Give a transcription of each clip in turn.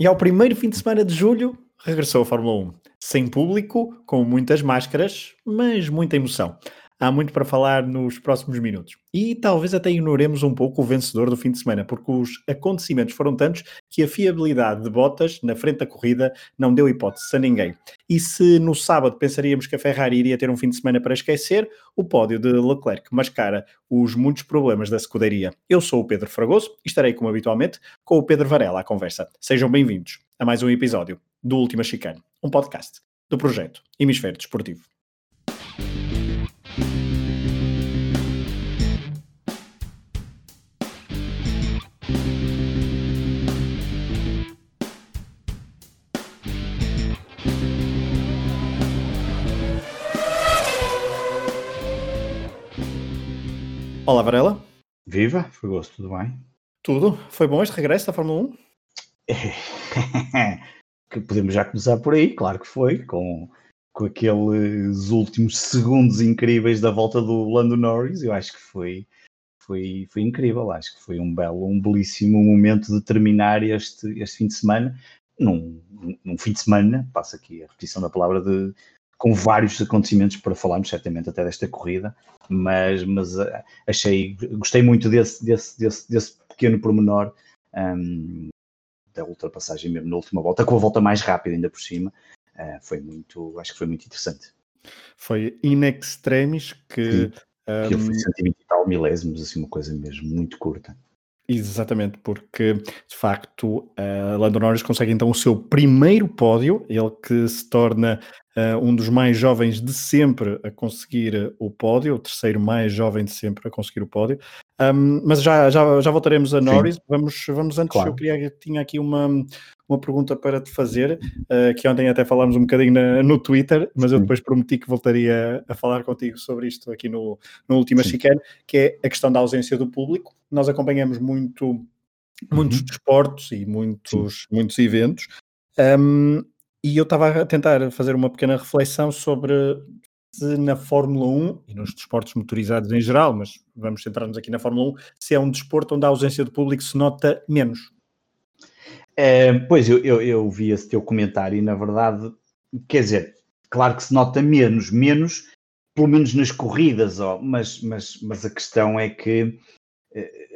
E ao primeiro fim de semana de julho, regressou a Fórmula 1. Sem público, com muitas máscaras, mas muita emoção. Há muito para falar nos próximos minutos. E talvez até ignoremos um pouco o vencedor do fim de semana, porque os acontecimentos foram tantos que a fiabilidade de Bottas na frente da corrida não deu hipótese a ninguém. E se no sábado pensaríamos que a Ferrari iria ter um fim de semana para esquecer, o pódio de Leclerc mascara os muitos problemas da escuderia. Eu sou o Pedro Fragoso e estarei, como habitualmente, com o Pedro Varela à conversa. Sejam bem-vindos a mais um episódio do Última Chicane, um podcast do projeto Hemisfério Desportivo. Olá, Varela. Viva, foi gosto, tudo bem? Tudo? Foi bom este regresso da Fórmula 1? que podemos já começar por aí, claro que foi, com, com aqueles últimos segundos incríveis da volta do Lando Norris, eu acho que foi, foi, foi incrível, acho que foi um belo, um belíssimo momento de terminar este, este fim de semana, num, num fim de semana, passa aqui a repetição da palavra de com vários acontecimentos para falarmos certamente até desta corrida, mas, mas uh, achei, gostei muito desse, desse, desse, desse pequeno pormenor um, da ultrapassagem mesmo na última volta, com a volta mais rápida ainda por cima, uh, foi muito, acho que foi muito interessante. Foi in extremis que... Sim, que um... foi 120 e tal milésimos, assim uma coisa mesmo muito curta. Exatamente, porque de facto uh, Lando Norris consegue então o seu primeiro pódio, ele que se torna uh, um dos mais jovens de sempre a conseguir o pódio, o terceiro mais jovem de sempre a conseguir o pódio. Um, mas já, já, já voltaremos a Norris. Vamos, vamos antes, claro. eu queria tinha aqui uma, uma pergunta para te fazer, uh, que ontem até falámos um bocadinho na, no Twitter, mas eu depois prometi que voltaria a falar contigo sobre isto aqui no, no Última Chicane, que é a questão da ausência do público. Nós acompanhamos muito muitos uhum. desportos e muitos, muitos eventos. Um, e eu estava a tentar fazer uma pequena reflexão sobre se na Fórmula 1 e nos desportos motorizados em geral, mas vamos centrar-nos aqui na Fórmula 1, se é um desporto onde a ausência de público se nota menos. É, pois, eu, eu, eu, vi esse teu comentário e, na verdade, quer dizer, claro que se nota menos, menos, pelo menos nas corridas, ó, mas, mas, mas a questão é que eh,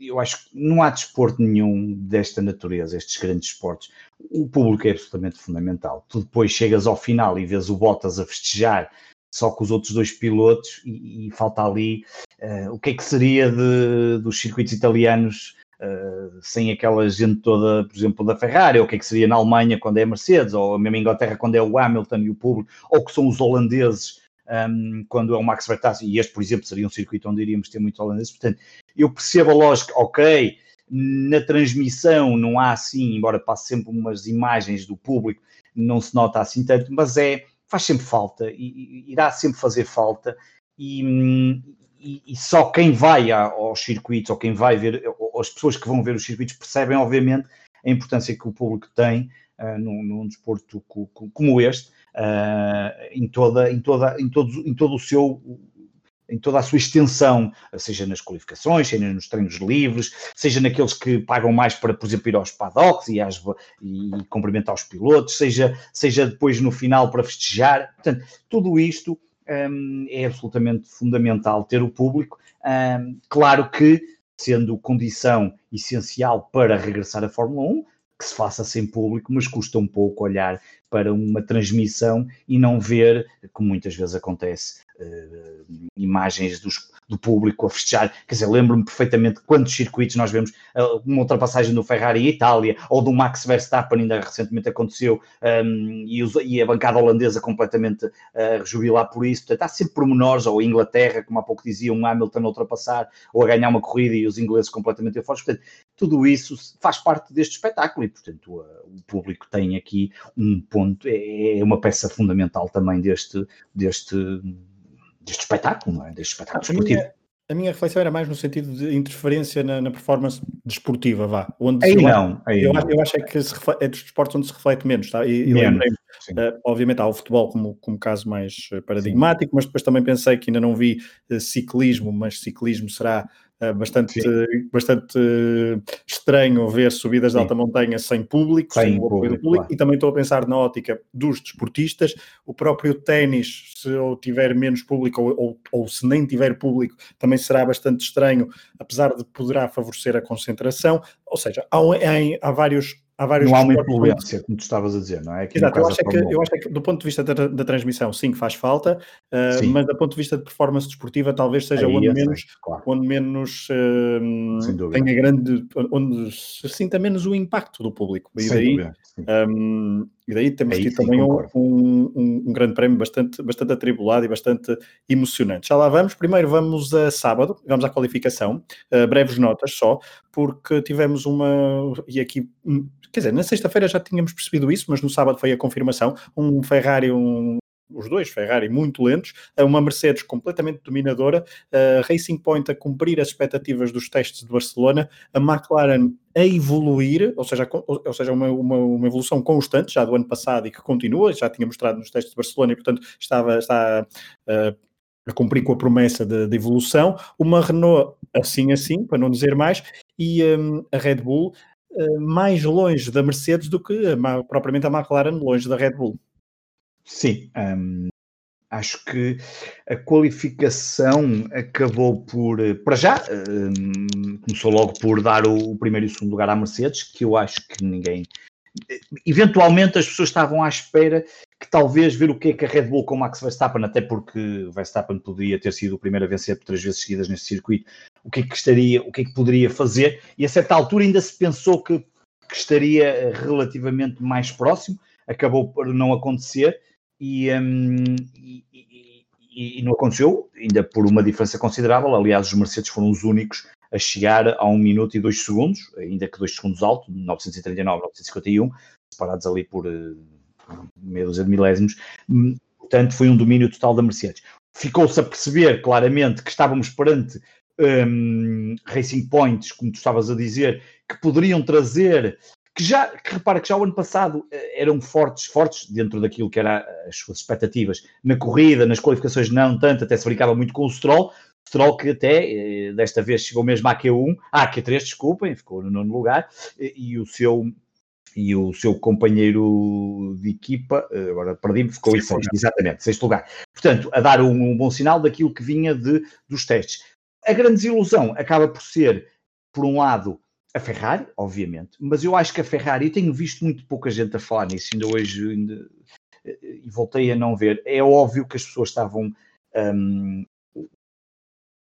eu acho que não há desporto nenhum desta natureza, estes grandes esportes. O público é absolutamente fundamental. Tu depois chegas ao final e vês o Bottas a festejar só com os outros dois pilotos e, e falta ali uh, o que é que seria de, dos circuitos italianos uh, sem aquela gente toda, por exemplo, da Ferrari, ou o que é que seria na Alemanha quando é a Mercedes, ou mesmo em Inglaterra quando é o Hamilton e o público, ou que são os holandeses um, quando é o Max Verstappen, e este, por exemplo, seria um circuito onde iríamos ter muito holandeses, portanto, eu percebo a lógica, ok, na transmissão não há assim, embora passe sempre umas imagens do público, não se nota assim tanto, mas é, faz sempre falta, e, irá sempre fazer falta, e, e, e, só quem vai aos circuitos, ou quem vai ver, ou as pessoas que vão ver os circuitos percebem, obviamente, a importância que o público tem uh, num, num desporto como este, uh, em, toda, em, toda, em, todo, em todo o seu em toda a sua extensão, seja nas qualificações, seja nos treinos livres, seja naqueles que pagam mais para, por exemplo, ir aos paddocks e, às, e cumprimentar os pilotos, seja, seja depois no final para festejar. Portanto, tudo isto um, é absolutamente fundamental ter o público. Um, claro que, sendo condição essencial para regressar à Fórmula 1, que se faça sem público, mas custa um pouco olhar para uma transmissão e não ver, como muitas vezes acontece, imagens dos, do público a festejar. Quer dizer, lembro-me perfeitamente quantos circuitos nós vemos, uh, uma ultrapassagem do Ferrari em Itália, ou do Max Verstappen, ainda recentemente aconteceu, um, e, os, e, a bancada holandesa completamente uh, rejubilar por isso. Portanto, há sempre pormenores, ou Inglaterra, como há pouco dizia, um Hamilton a ultrapassar, ou a ganhar uma corrida e os ingleses completamente eufortes. Portanto, tudo isso faz parte deste espetáculo e, portanto, o público tem aqui um ponto, é, é uma peça fundamental também deste, deste deste espetáculo, não é? Deste espetáculo a esportivo. Minha, a minha reflexão era mais no sentido de interferência na, na performance desportiva, vá. Onde aí não, aí eu, não. Acho, eu acho é que reflete, é dos esportes onde se reflete menos, tá? E, menos, uh, obviamente há o futebol como, como caso mais eh, paradigmático, sim. mas depois também pensei que ainda não vi uh, ciclismo, mas ciclismo será uh, bastante, bastante estranho ver subidas Sim. de alta montanha sem público, sem, sem o apoio do público, claro. e também estou a pensar na ótica dos desportistas, o próprio ténis, se eu tiver menos público ou, ou, ou, se nem tiver público, também será bastante estranho, apesar de poderá favorecer a concentração, ou seja, há, há, há vários há vários. Não há uma influência, como tu estavas a dizer, não é? Aqui Exato, eu acho, é que, eu acho é que do ponto de vista da, da transmissão, sim, faz falta, uh, mas do ponto de vista de performance desportiva, talvez seja Aí, onde, menos, claro. onde menos uh, tenha grande, onde se sinta menos o impacto do público. E daí, um, e daí temos Aí, tido também um, um, um, grande prémio bastante, bastante atribulado e bastante emocionante. Já lá vamos. Primeiro vamos a sábado, vamos à qualificação. Uh, breves notas só, porque tivemos uma. E aqui hum, quer dizer, na sexta-feira já tínhamos percebido isso, mas no sábado foi a confirmação. Um Ferrari, um, os dois Ferrari muito lentos, uma Mercedes completamente dominadora, a Racing Point a cumprir as expectativas dos testes de Barcelona, a McLaren a evoluir, ou seja, ou seja uma, uma, uma, evolução constante já do ano passado e que continua, já tinha mostrado nos testes de Barcelona e portanto estava, está a cumprir com a promessa de, de, evolução, uma Renault assim assim, para não dizer mais, e um, a Red Bull uh, mais longe da Mercedes do que propriamente a McLaren longe da Red Bull. Sim, um, acho que a qualificação acabou por, eh, para já, um, começou logo por dar o, o, primeiro e o segundo lugar à Mercedes, que eu acho que ninguém. Eventualmente as pessoas estavam à espera que talvez ver o que é que a Red Bull com o Max Verstappen, até porque Verstappen poderia ter sido o primeiro a vencer por três vezes seguidas neste circuito, o que é que estaria, o que é que poderia fazer, e a certa altura ainda se pensou que, que estaria relativamente mais próximo, acabou por não acontecer, e, um, e, e, e, não aconteceu, ainda por uma diferença considerável. Aliás, os Mercedes foram os únicos a chegar a 1 minuto e 2 segundos, ainda que 2 segundos alto, 939, 951, separados ali por uh, meia dúzia de milésimos. Hum, portanto, foi um domínio total da Mercedes. Ficou-se a perceber claramente que estávamos perante um, Racing Points, como tu estavas a dizer, que poderiam trazer que já, que repara que já o ano passado eh, eram fortes, fortes dentro daquilo que eram as suas expectativas na corrida, nas qualificações não tanto, até se brincava muito com o Stroll, Stroll que até eh, desta vez chegou mesmo à Q1, à Q3, desculpem, ficou no nono lugar, e o seu e o seu companheiro de equipa, eh, agora perdi-me, ficou em sexto, exatamente, sexto lugar. Portanto, a dar um, um, bom sinal daquilo que vinha de, dos testes. A grande desilusão acaba por ser, por um lado, a Ferrari, obviamente, mas eu acho que a Ferrari, tenho visto muito pouca gente a falar nisso, ainda hoje, ainda, e voltei a não ver. É óbvio que as pessoas estavam. Um,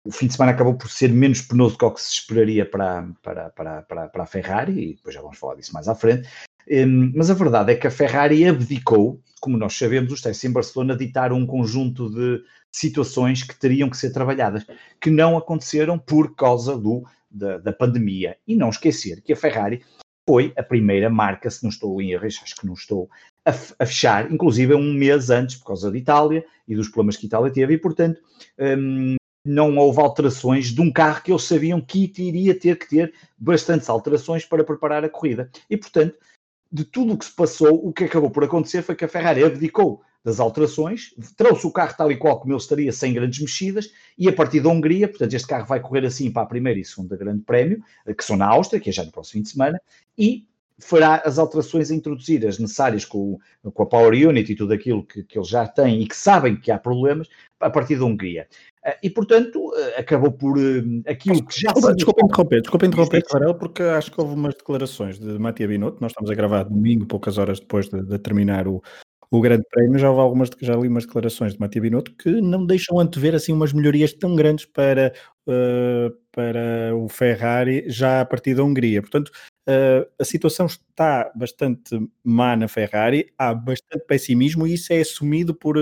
o fim de semana acabou por ser menos penoso do que o que se esperaria para, para, para, para, para a Ferrari, e depois já vamos falar disso mais à frente. Um, mas a verdade é que a Ferrari abdicou, como nós sabemos, os testes em Barcelona ditaram um conjunto de situações que teriam que ser trabalhadas, que não aconteceram por causa do da, da pandemia. E não esquecer que a Ferrari foi a primeira marca, se não estou em erros, acho que não estou, a, a, fechar, inclusive um mês antes, por causa da Itália e dos problemas que a Itália teve, e portanto um, não houve alterações de um carro que eles sabiam que iria ter que ter bastantes alterações para preparar a corrida. E portanto, de tudo o que se passou, o que acabou por acontecer foi que a Ferrari abdicou das alterações, trouxe o carro tal e qual como ele estaria, sem grandes mexidas, e a partir da Hungria, portanto, este carro vai correr assim para a primeira e segunda grande prémio, eh, que são na Áustria, que é já no próximo fim de semana, e fará as alterações a introduzir, as necessárias com, com a Power Unit e tudo aquilo que, que eles já têm e que sabem que há problemas, a partir da Hungria. Eh, e, portanto, eh, acabou por aquilo que já... Desculpa, desculpa interromper, desculpa interromper, Varela, porque acho que houve umas declarações de Matia Binotto, nós estamos a gravar domingo, poucas horas depois de, de terminar o, o Grande Prémio, já, houve algumas, já li umas declarações de Matia Binotto que não deixam antever assim umas melhorias tão grandes para, uh, para o Ferrari já a partir da Hungria. Portanto, uh, a situação está bastante má na Ferrari, há bastante pessimismo e isso é assumido por,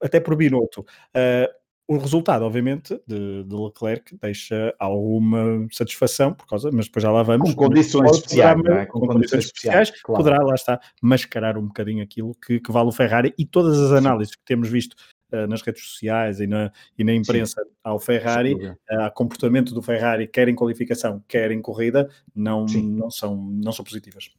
até por Binotto. Uh, o resultado, obviamente, de, de, Leclerc deixa alguma satisfação, por causa, mas depois já lá vamos. Com condições especiais, é? com, com, condições especiais, claro. poderá, lá está, mascarar um bocadinho aquilo que, que vale o Ferrari e todas as análises Sim. que temos visto uh, nas redes sociais e na, e na imprensa Sim. ao Ferrari, uh, ao comportamento do Ferrari, quer em qualificação, quer em corrida, não, não, são, não são positivas.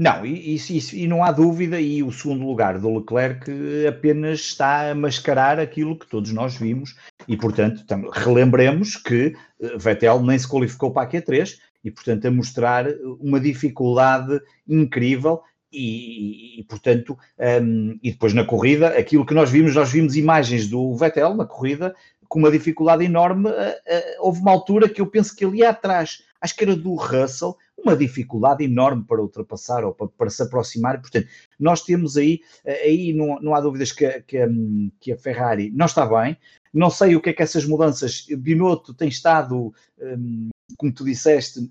Não, e, e, e, não há dúvida, e o segundo lugar do Leclerc apenas está a mascarar aquilo que todos nós vimos, e portanto, relembremos que eh, Vettel nem se qualificou para a Q3, e portanto a mostrar uma dificuldade incrível, e, e, portanto, um, e depois na corrida, aquilo que nós vimos, nós vimos imagens do Vettel na corrida com uma dificuldade enorme. Uh, uh, houve uma altura que eu penso que ia atrás, acho que era do Russell, uma dificuldade enorme para ultrapassar ou para, para se aproximar. Portanto, nós temos aí, aí não, não há dúvidas que, que, que, a Ferrari não está bem. Não sei o que é que essas mudanças. Binotto tem estado, um, como tu disseste,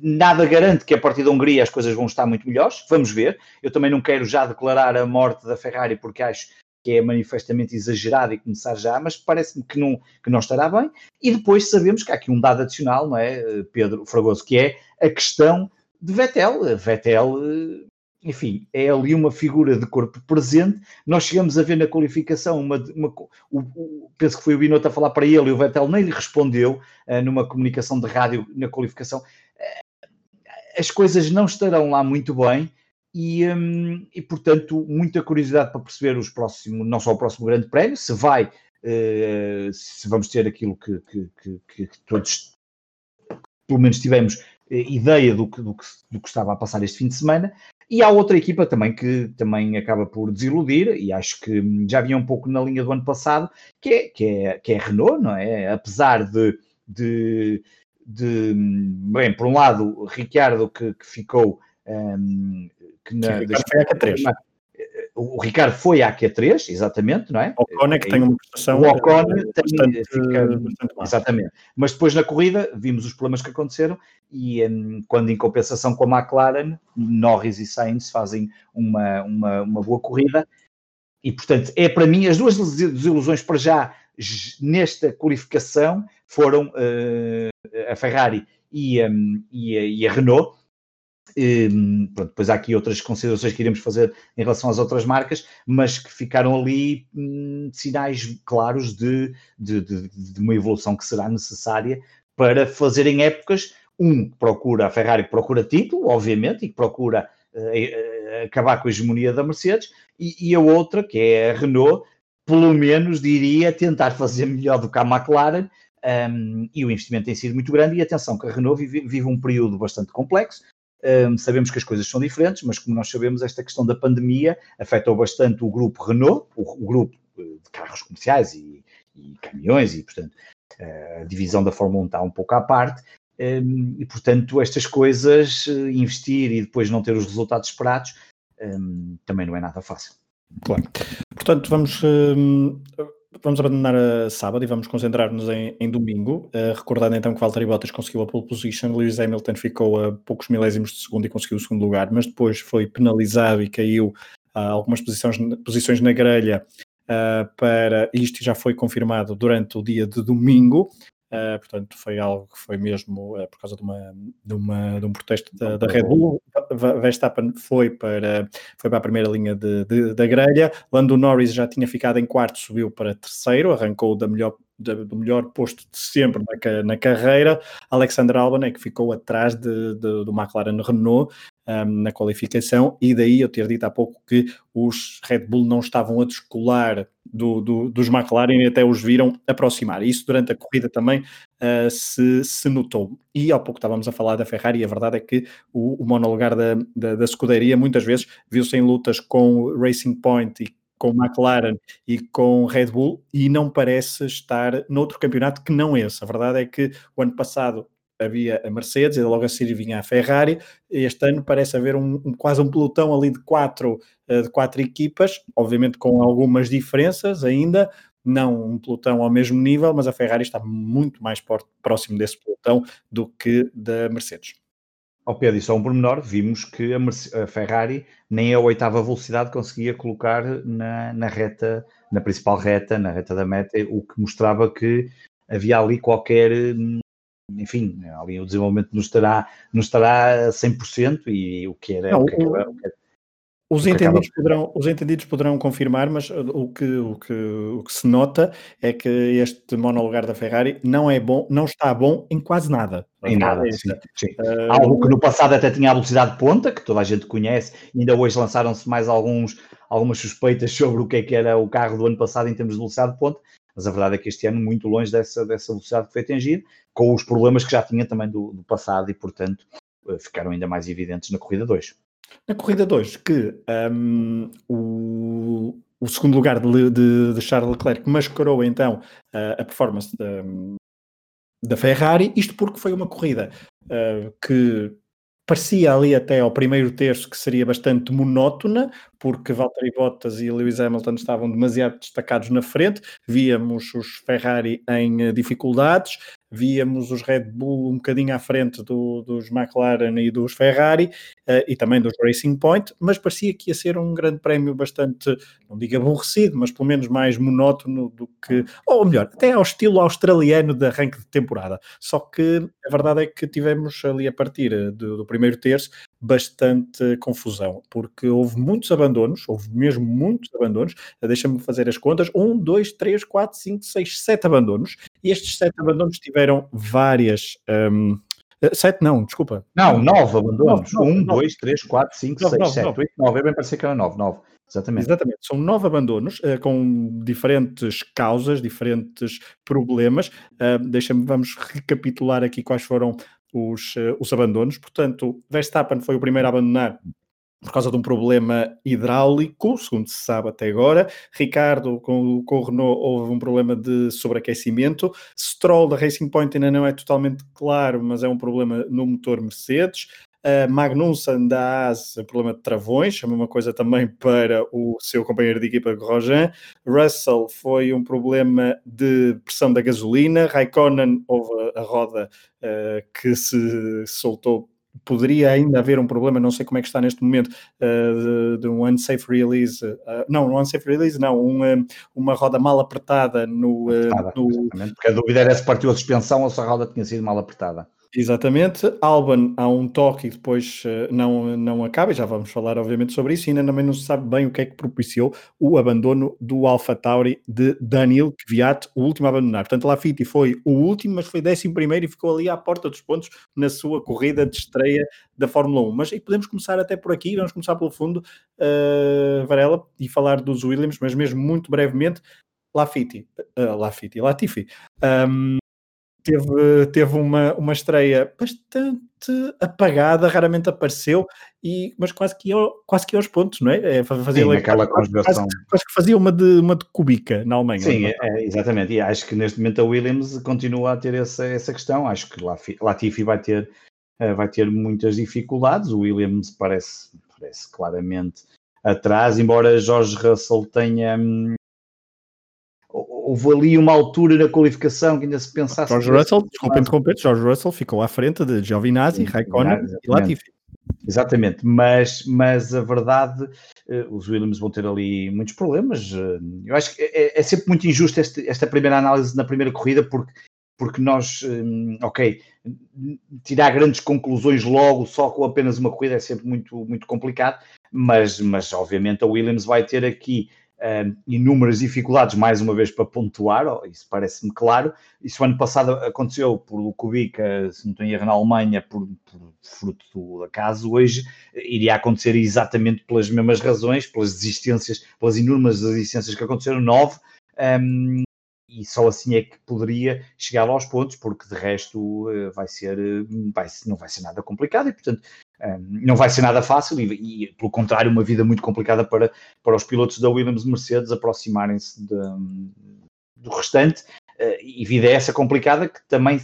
nada garante que a partir da Hungria as coisas vão estar muito melhores. Vamos ver. Eu também não quero já declarar a morte da Ferrari porque acho que é manifestamente exagerado e começar já, mas parece-me que não, que não estará bem. E depois sabemos que há aqui um dado adicional, não é, Pedro Fragoso, que é a questão de Vettel. Vettel, eh, enfim, é ali uma figura de corpo presente. Nós chegamos a ver na qualificação uma. uma o, o, penso que foi o Binotto a falar para ele e o Vettel nem lhe respondeu uh, numa comunicação de rádio na qualificação. Uh, as coisas não estarão lá muito bem e, um, e, portanto, muita curiosidade para perceber os próximos, não só o próximo Grande Prémio, se vai, uh, se vamos ter aquilo que, que, que, que, todos, pelo menos, tivemos uh, ideia do que, do, do que estava a passar este fim de semana. E há outra equipa também que também acaba por desiludir, e acho que já vinha um pouco na linha do ano passado, que é, que é, que é a Renault, não é? Apesar de, de, de bem, por um lado, Ricciardo que, que ficou um, que na, Sim, foi à Q3. O Ricardo foi à Q3, exatamente, não é? O Ocon é que tem uma prestação. O Ocon tem, bastante, fica, bastante exatamente. Mas depois na corrida vimos os problemas que aconteceram e um, quando em compensação com a McLaren, Norris e Sainz fazem uma, uma, uma boa corrida. E portanto, é para mim as duas desilusões para já nesta qualificação foram uh, a Ferrari e, um, e, a, e a Renault Pronto, depois há aqui outras considerações que iremos fazer em relação às outras marcas, mas que ficaram ali hum, sinais claros de, de, de, de, uma evolução que será necessária para fazerem épocas. Um que procura, a Ferrari procura título, obviamente, e que procura uh, acabar com a hegemonia da Mercedes, e, e, a outra, que é a Renault, pelo menos diria tentar fazer melhor do que a McLaren. Um, e o investimento tem sido muito grande. E atenção, que a Renault vive, vive um período bastante complexo, um, sabemos que as coisas são diferentes, mas como nós sabemos, esta questão da pandemia afetou bastante o grupo Renault, o, o grupo eh, de carros comerciais e, e, caminhões, e portanto a divisão da Fórmula 1 está um pouco à parte, um, e portanto estas coisas, eh, investir e depois não ter os resultados esperados, um, também não é nada fácil. Claro. Portanto, vamos hum, vamos abandonar a sábado e vamos concentrar-nos em, em domingo. Uh, recordando então que Valtteri Bottas conseguiu a pole position, Lewis Hamilton ficou a poucos milésimos de segundo e conseguiu o segundo lugar, mas depois foi penalizado e caiu a uh, algumas posições, posições na grelha uh, para isto já foi confirmado durante o dia de domingo. Uh, portanto, foi algo que foi mesmo uh, por causa de, uma, de, uma, de um protesto da, da, Red Bull. Verstappen foi para, foi para a primeira linha de, de, da grelha. Lando Norris já tinha ficado em quarto, subiu para terceiro, arrancou da melhor, da, do melhor posto de sempre na, na carreira. Alexander Albon é que ficou atrás de, do McLaren Renault um, na qualificação, e daí eu ter dito há pouco que os Red Bull não estavam a descolar do, do, dos McLaren e até os viram aproximar. Isso durante a corrida também uh, se, se notou. E há pouco estávamos a falar da Ferrari, e a verdade é que o, o monolugar da, da, da escuderia muitas vezes viu-se em lutas com Racing Point e com McLaren e com Red Bull e não parece estar noutro campeonato que não esse. A verdade é que o ano passado havia a Mercedes e logo a seguir vinha a Ferrari. Este ano parece haver um, um, quase um pelotão ali de quatro, uh, de quatro equipas, obviamente com algumas diferenças ainda, não um pelotão ao mesmo nível, mas a Ferrari está muito mais próximo desse pelotão do que da Mercedes. Ao pé disso, a um pormenor, vimos que a, a, Ferrari nem a oitava velocidade conseguia colocar na, na reta, na principal reta, na reta da meta, o que mostrava que havia ali qualquer hum, enfim, ali o desenvolvimento não estará, não estará a 100% e o que era... Não, o, que o, Os entendidos, poderão, os entendidos poderão confirmar, mas o que, o, que, o que se nota é que este monolugar da Ferrari não é bom, não está bom em quase nada. Em nada, é sim, sim. Uh, Algo que no passado até tinha a velocidade de ponta, que toda a gente conhece, ainda hoje lançaram-se mais alguns, algumas suspeitas sobre o que é que era o carro do ano passado em termos de velocidade de ponta, mas a verdade é que este ano muito longe dessa, dessa velocidade que foi atingida, com os problemas que já tinha também do, do passado e, portanto, uh, ficaram ainda mais evidentes na corrida 2. Na corrida 2, que um, o, o, segundo lugar de, de, de, Charles Leclerc mascarou então a, a performance da, da, Ferrari, isto porque foi uma corrida uh, que parecia ali até ao primeiro terço que seria bastante monótona, porque Valtteri Bottas e Lewis Hamilton estavam demasiado destacados na frente, víamos os Ferrari em eh, dificuldades, víamos os Red Bull um bocadinho à frente do, dos McLaren e dos Ferrari uh, e também dos Racing Point, mas parecia que ia ser um grande prémio bastante, não digo aborrecido, mas pelo menos mais monótono do que, ou melhor, até ao estilo australiano de arranque de temporada. Só que a verdade é que tivemos ali a partir eh, do, do primeiro terço bastante confusão, porque houve muitos abandonos, houve mesmo muitos abandonos. Deixa-me fazer as contas: um, dois, três, quatro, cinco, seis, sete abandonos. E estes sete abandonos tiveram várias. Um, eh, Sete não, desculpa. Não, nove abandonos. Nove, um, nove, dois, três, quatro, cinco, nove, seis, nove, sete, nove. oito, nove. É bem parecer que era nove, nove. Exatamente. Exatamente. São nove abandonos uh, com diferentes causas, diferentes problemas. Uh, Deixa-me, vamos recapitular aqui quais foram os, uh, os abandonos. Portanto, Verstappen foi o primeiro a abandonar por causa de um problema hidráulico, segundo se sabe até agora. Ricardo, com, com o Renault, houve um problema de sobreaquecimento. Stroll, da Racing Point, ainda não é totalmente claro, mas é um problema no motor Mercedes. Uh, Magnussen da AS, problema de travões, a mesma coisa também para o seu companheiro de equipa Grosjean. Russell foi um problema de pressão da gasolina. Raikkonen houve a roda uh, que se soltou poderia ainda haver um problema, não sei como é que está neste momento, uh, de, de, um unsafe release, uh, não, um unsafe release, não, um, uma roda mal apertada no... Apertada, no... Porque a dúvida era se partiu a suspensão ou se a roda tinha sido mal apertada. Exatamente, Alban há um toque e depois uh, não, não acaba, e já vamos falar obviamente sobre isso, e ainda também não se sabe bem o que é que propiciou o abandono do Alpha Tauri de Daniel Kvyat, o último a abandonar. Portanto, Lafitte foi o último, mas foi décimo primeiro e ficou ali à porta dos pontos na sua corrida de estreia da Fórmula 1. Mas e podemos começar até por aqui, vamos começar pelo fundo, uh, Varela, e falar dos Williams, mas mesmo muito brevemente, Lafitte, uh, Latifi. Um, teve, teve uma, uma estreia bastante apagada, raramente apareceu, e, mas quase que, ia, quase que aos pontos, não é? é fazia Sim, aquela quase, quase, quase, que fazia uma de, uma de Kubica na Alemanha. Sim, é, é, exatamente, e acho que neste momento a Williams continua a ter essa, essa questão, acho que Latifi vai ter, eh, vai ter muitas dificuldades, o Williams parece, parece claramente atrás, embora Jorge Russell tenha, hum, houve ali uma altura na qualificação que ainda se pensasse. George Russell, desculpa interromper, George Russell ficou à frente de Giovinazzi, Raikkonen e Latifi. Exatamente, mas, mas a verdade, uh, os Williams vão ter ali muitos problemas. Uh, eu acho que é, é, sempre muito injusto este, esta primeira análise na primeira corrida, porque, porque nós, um, ok, tirar grandes conclusões logo só com apenas uma corrida é sempre muito, muito complicado, mas, mas obviamente a Williams vai ter aqui uh, inúmeras dificuldades, mais uma vez, para pontuar, oh, isso parece-me claro. Isso ano passado aconteceu por Kubica, se não estou em erro, na Alemanha, por, por fruto do acaso. Hoje iria acontecer exatamente pelas mesmas razões, pelas desistências, pelas inúmeras desistências que aconteceram, nove. Um, e só assim é que poderia chegar aos pontos, porque de resto eh, vai ser, eh, vai, não vai ser nada complicado e, portanto, não vai ser nada fácil e, e, pelo contrário, uma vida muito complicada para, para os pilotos da Williams Mercedes aproximarem-se do restante. Uh, e vida é essa complicada que também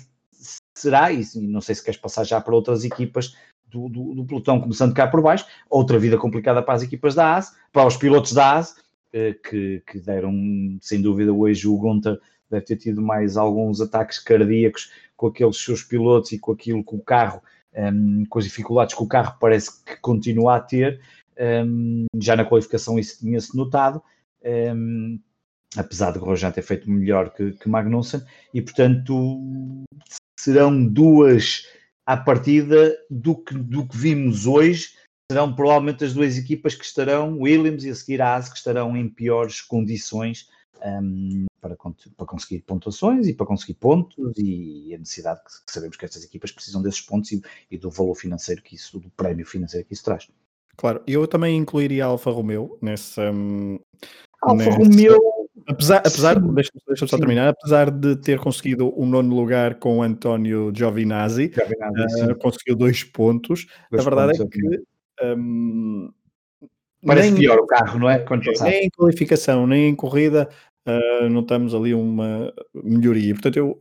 será, e não sei se queres passar já para outras equipas do, do, do pelotão, começando cá por baixo, outra vida complicada para as equipas da AS, para os pilotos da AS, uh, que, que deram, sem dúvida, hoje o Gunter deve ter tido mais alguns ataques cardíacos com aqueles seus pilotos e com aquilo que o carro um, com as dificuldades que o carro parece que continua a ter. Um, já na qualificação isso tinha-se notado, um, apesar de Grosjean ter feito melhor que, que Magnussen, e portanto serão duas à partida do que, do que vimos hoje, serão provavelmente as duas equipas que estarão, Williams e a seguir a AS, que estarão em piores condições um, para, para, conseguir pontuações e para conseguir pontos e a necessidade que, que sabemos que estas equipas precisam desses pontos e, e, do valor financeiro que isso, do prémio financeiro que isso traz. Claro, eu também incluiria a Alfa Romeo nessa. Um, Alfa. Romeo. Apesar, apesar deixa-me deixa só terminar, apesar de ter conseguido o nono lugar com o António Giovinazzi, Giovinazzi uh, conseguiu dois pontos. Dois a verdade pontos, é que um, Parece nem, pior o carro, não é? nem em qualificação, nem em corrida, uh, notamos ali uma melhoria. Portanto, eu,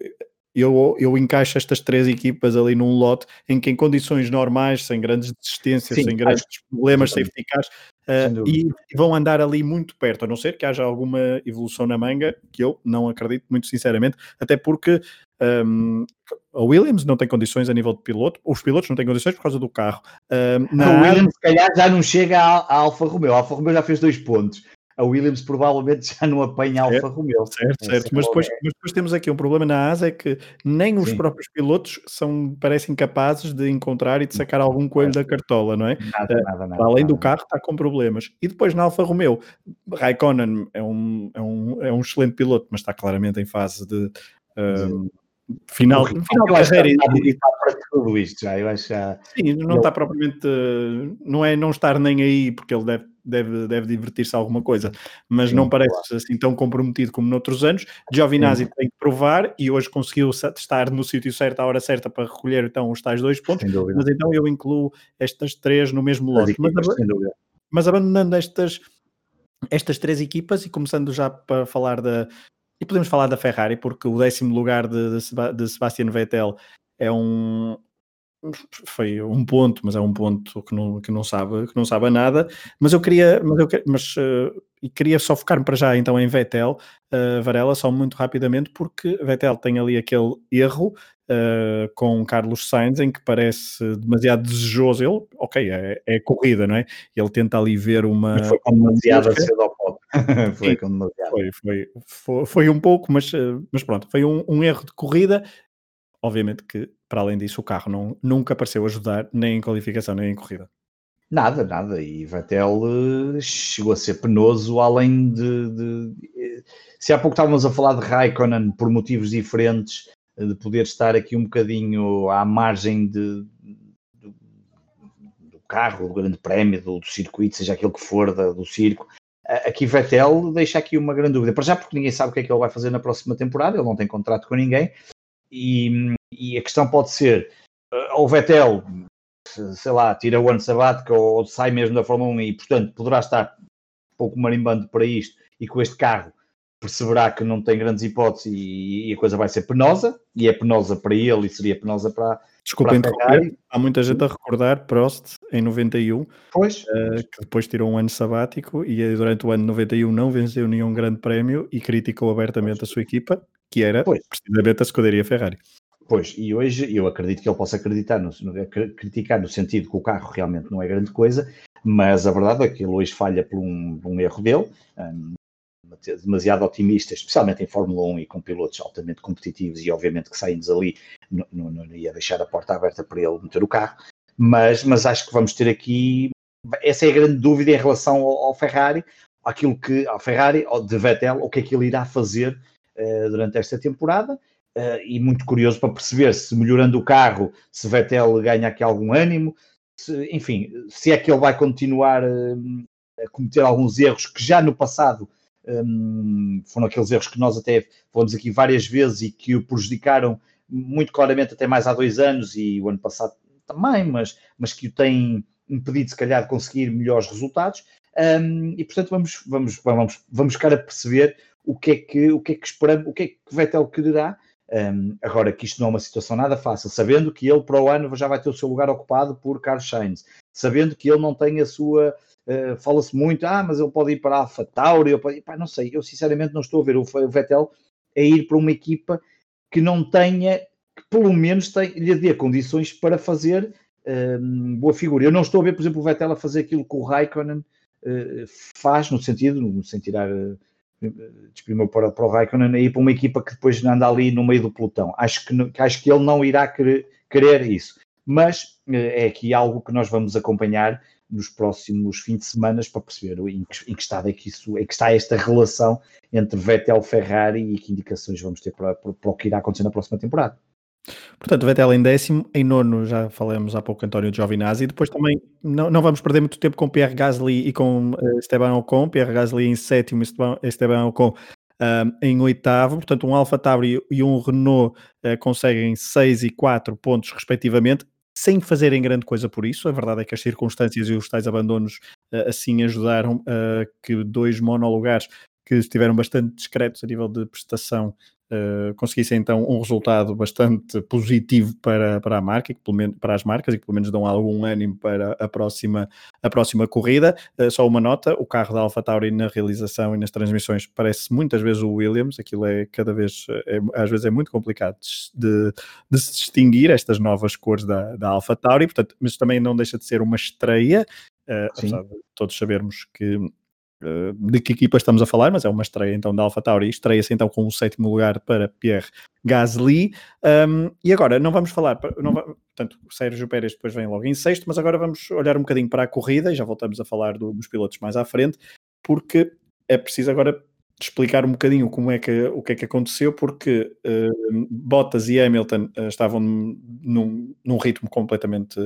eu, eu encaixo estas três equipas ali num lote em que, em condições normais, sem grandes desistências, Sim, sem grandes problemas safety cars, uh, e, vão andar ali muito perto, a não ser que haja alguma evolução na manga, que eu não acredito, muito sinceramente, até porque um, a Williams não tem condições a nível de piloto, os pilotos não têm condições por causa do carro. Um, a Williams, se calhar, já não chega à, Alfa Romeo. A Alfa Romeo já fez dois pontos a Williams provavelmente já não apanha a Alfa Romeo. Certo, certo. Mas depois, mas depois, temos aqui um problema na ASA é que nem os Sim. próprios pilotos são, parecem capazes de encontrar e de sacar algum coelho da cartola, não é? Nada, uh, nada, nada. Além do carro, está com problemas. E depois na Alfa Romeo, Raikkonen é um, é um, é um excelente piloto, mas está claramente em fase de. Uh, final, final da carreira. Está para tudo isto já, eu acho já... Sim, não está propriamente, não é não estar nem aí, porque ele deve, deve, deve divertir-se alguma coisa, mas Sim, não parece claro. assim tão comprometido como noutros anos. Giovinazzi Sim. tem que provar e hoje conseguiu estar no sítio certo à hora certa para recolher então os tais dois pontos, mas então eu incluo estas três no mesmo lote. Mas, mas abandonando estas estas três equipas e começando já para falar da, e podemos falar da Ferrari, porque o décimo lugar de, de, Sebastian Vettel é um, foi um ponto, mas é um ponto que não, que não sabe que não sabe nada. Mas eu queria, mas eu mas, uh, e queria só focar-me para já então em Vettel, uh, Varela, só muito rapidamente, porque Vettel tem ali aquele erro uh, com Carlos Sainz em que parece demasiado desejoso. Ele, ok, é, é corrida, não é? Ele tenta ali ver uma. Mas foi demasiado cedo ao pódio. foi. Foi, foi, foi, foi, um pouco, mas, mas pronto, foi um, um erro de corrida. Obviamente que para além disso, o carro não, nunca pareceu ajudar nem em qualificação nem em corrida. Nada, nada. E Vettel uh, chegou a ser penoso, além de, de, de, Se há pouco estávamos a falar de Raikkonen por motivos diferentes, eh, de poder estar aqui um bocadinho à margem de, do, do carro, do grande prémio, do, do, circuito, seja aquilo que for da, do circo. Aqui Vettel deixa aqui uma grande dúvida. Para já, porque ninguém sabe o que é que ele vai fazer na próxima temporada, ele não tem contrato com ninguém. E, e a questão pode ser, uh, o Vettel, sei lá, tira o ano sabático ou sai mesmo da Fórmula 1 e, portanto, poderá estar um pouco marimbando para isto e com este carro perceberá que não tem grandes hipóteses e, e, a coisa vai ser penosa, e é penosa para ele e seria penosa para, Desculpa interromper, há muita gente a recordar Prost em 91, pois. Uh, que depois tirou um ano sabático e durante o ano 91 não venceu nenhum grande prémio e criticou abertamente pois. a sua equipa, que era pois. precisamente a escuderia Ferrari. Pois, e hoje eu acredito que ele possa acreditar no, no, criticar no sentido que o carro realmente não é grande coisa, mas a verdade é que ele hoje falha por um, um erro dele, um, demasiado otimista, especialmente em Fórmula 1 e com pilotos altamente competitivos e obviamente que saindo ali não, não, não, ia deixar a porta aberta para ele meter o carro, mas, mas acho que vamos ter aqui, essa é a grande dúvida em relação ao, ao Ferrari, aquilo que, ao Ferrari, de Vettel, o que é que ele irá fazer uh, durante esta temporada, uh, e muito curioso para perceber se melhorando o carro, se Vettel ganha aqui algum ânimo, se, enfim, se é que ele vai continuar uh, a cometer alguns erros que já no passado um, foram aqueles erros que nós até falamos aqui várias vezes e que o prejudicaram muito claramente até mais há dois anos e o ano passado também, mas, mas que o têm impedido se calhar de conseguir melhores resultados. Um, e portanto vamos, vamos, vamos, vamos ficar a perceber o que é que, o que, é que esperamos, o que é que Vettel quererá um, agora que isto não é uma situação nada fácil, sabendo que ele para o ano já vai ter o seu lugar ocupado por Carlos Sainz, sabendo que ele não tem a sua. Uh, Fala-se muito, ah, mas ele pode ir para a Alpha Tauri, pode... Pá, não sei, eu sinceramente não estou a ver o Vettel a ir para uma equipa que não tenha, que pelo menos tem, lhe dê condições para fazer um, boa figura. Eu não estou a ver, por exemplo, o Vettel a fazer aquilo que o Raikkonen uh, faz, no sentido, sentido tirar. Uh, desprimou para, para o Raikkonen e para uma equipa que depois anda ali no meio do pelotão. Acho que, acho que ele não irá querer, querer isso. Mas eh, é aqui algo que nós vamos acompanhar nos próximos fins de semana para perceber em que, em que estado é que, isso, que está esta relação entre Vettel e Ferrari e que indicações vamos ter para, para, para o que irá acontecer na próxima temporada. Portanto, Vettel em décimo, em nono já falamos há pouco António Giovinazzi, depois também não, não vamos perder muito tempo com Pierre Gasly e com uh, Esteban Ocon, Pierre Gasly em sétimo, Esteban, Esteban Ocon uh, em oitavo, portanto um Alfa Tauri e um Renault uh, conseguem 6 e 4 pontos respectivamente, sem fazerem grande coisa por isso, a verdade é que as circunstâncias e os tais abandonos uh, assim ajudaram a que dois monolugares que estiveram bastante discretos a nível de prestação uh, conseguissem então um resultado bastante positivo para, para a marca e que, pelo menos, para as marcas e que pelo menos dão algum ânimo para a próxima, a próxima corrida. Uh, só uma nota: o carro da AlphaTauri na realização e nas transmissões parece muitas vezes o Williams, aquilo é cada vez, é, às vezes é muito complicado de, de, se distinguir estas novas cores da, da AlphaTauri, portanto, mas também não deixa de ser uma estreia. Uh, apesar de todos sabermos que eh, de que equipa estamos a falar, mas é uma estreia então da AlphaTauri, estreia-se então com o sétimo lugar para Pierre Gasly, um, e agora não vamos falar, não, portanto o Sérgio Pérez depois vem logo em sexto, mas agora vamos olhar um bocadinho para a corrida, e já voltamos a falar do, dos pilotos mais à frente, porque é preciso agora explicar um bocadinho como é que, o que é que aconteceu, porque uh, Bottas e Hamilton uh, estavam num, num, ritmo completamente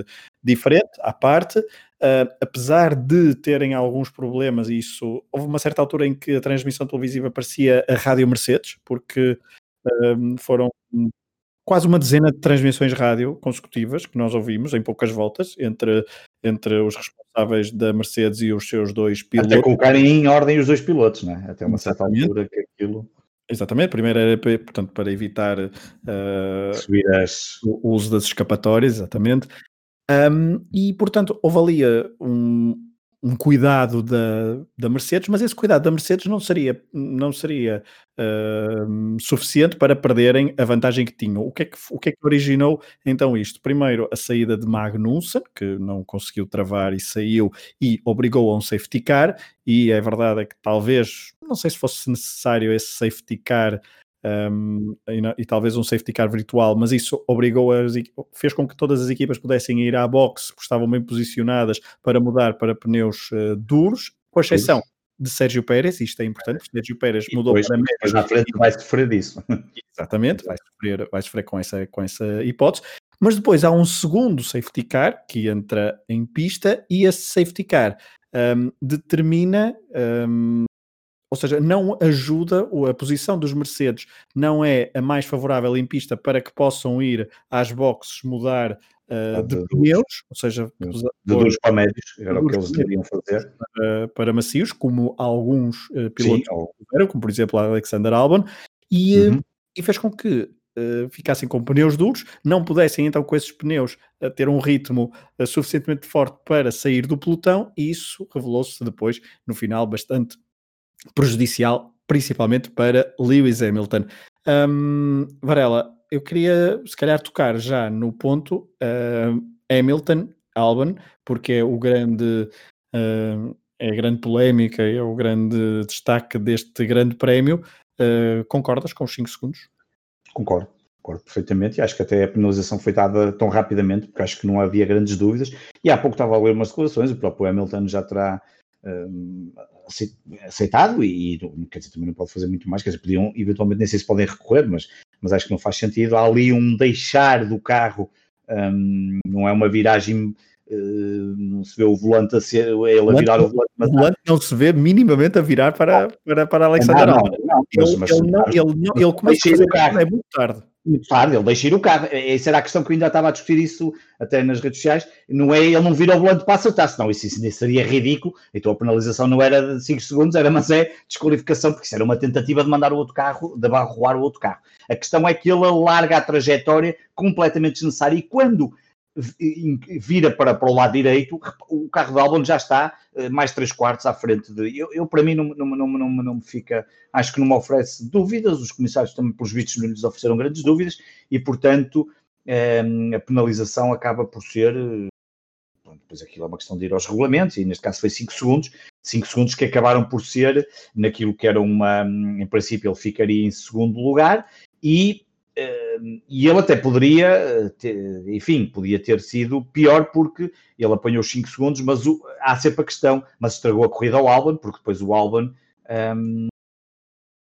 diferente, à parte, uh, apesar de terem alguns problemas, e isso houve uma certa altura em que a transmissão televisiva parecia a Rádio Mercedes, porque foram quase uma dezena de transmissões rádio consecutivas que nós ouvimos em poucas voltas entre, entre os responsáveis da Mercedes e os seus dois pilotos. Até colocarem em ordem os dois pilotos, né? até uma certa altura que aquilo. Exatamente, primeiro era portanto, para evitar uh, as... o uso das escapatórias, exatamente. Um, e portanto houve ali uh, um, um cuidado da, da Mercedes, mas esse cuidado da Mercedes não seria, não seria uh, suficiente para perderem a vantagem que tinham. O que, é que, o que é que originou então isto? Primeiro, a saída de Magnussen, que não conseguiu travar e saiu e obrigou a um safety car, e é verdade é que talvez, não sei se fosse necessário esse safety car um, e, e, talvez um safety car virtual, mas isso obrigou a, fez com que todas as equipas pudessem ir à box, porque estavam bem posicionadas para mudar para pneus uh, duros, com exceção de Sérgio Pérez, isto é importante, porque Sérgio Pérez mudou depois, para médios. Mas frente vai sofrer disso. Exatamente, vai sofrer, vai sofrer com, essa, com essa hipótese. Mas depois há um segundo safety car que entra em pista e esse safety car um, determina um, ou seja, não ajuda, a posição dos Mercedes não é a mais favorável em pista para que possam ir às boxes mudar uh, de, de pneus, ou seja, de duros para médios, era o que eles deveriam fazer. Para, para macios, como alguns uh, pilotos fizeram, como por exemplo Alexander Albon, e, uhum. e fez com que Uh, ficassem com pneus duros, não pudessem então com esses pneus uh, ter um ritmo uh, suficientemente forte para sair do pelotão, e isso revelou-se depois, no final, bastante prejudicial, principalmente para Lewis Hamilton. Um, Varela, eu queria se calhar tocar já no ponto uh, Hamilton, Albon, porque é o grande. Uh, é a grande polémica, é o grande destaque deste grande prémio. Uh, concordas com os 5 segundos? Concordo, concordo perfeitamente e acho que até a penalização foi dada tão rapidamente porque acho que não havia grandes dúvidas. E há pouco estava a ler umas declarações, o próprio Hamilton já terá aceitado e, quer dizer, também não pode fazer muito mais, quer dizer, podiam, eventualmente nem sei se podem recorrer, mas, mas acho que não faz sentido. Há ali um deixar do carro, um, não é uma viragem, uh, não se vê o volante a ser, ele a virar o volante. Mas o volante não se vê minimamente a virar para, para, para Alexander não, ele, começa a carro, é muito tarde muito tarde, ele deixa ir o carro. Essa era a questão que eu ainda estava a discutir isso até nas redes sociais. Não é ele não vir ao volante para acertar, senão isso, isso seria ridículo. Então a penalização não era de 5 segundos, era mas é desqualificação, porque isso era uma tentativa de mandar o outro carro, de abarroar o outro carro. A questão é que ele larga a trajetória completamente desnecessária e quando vira para, para o lado direito, o carro de Albon já está eh, mais 3 quartos à frente de. Eu, eu para mim, não, não, não, não, não me fica. Acho que não me oferece dúvidas. Os comissários também, pelos vistos, não lhes ofereceram grandes dúvidas e, portanto, eh, a penalização acaba por ser. Depois aquilo é uma questão de ir aos regulamentos, e neste caso foi 5 segundos, 5 segundos que acabaram por ser naquilo que era uma. Em princípio, ele ficaria em segundo lugar, e e ele até poderia, ter, enfim, podia ter sido pior porque ele apanhou os 5 segundos, mas o, há sempre a questão, mas estragou a corrida ao Albon, porque depois o Albon um,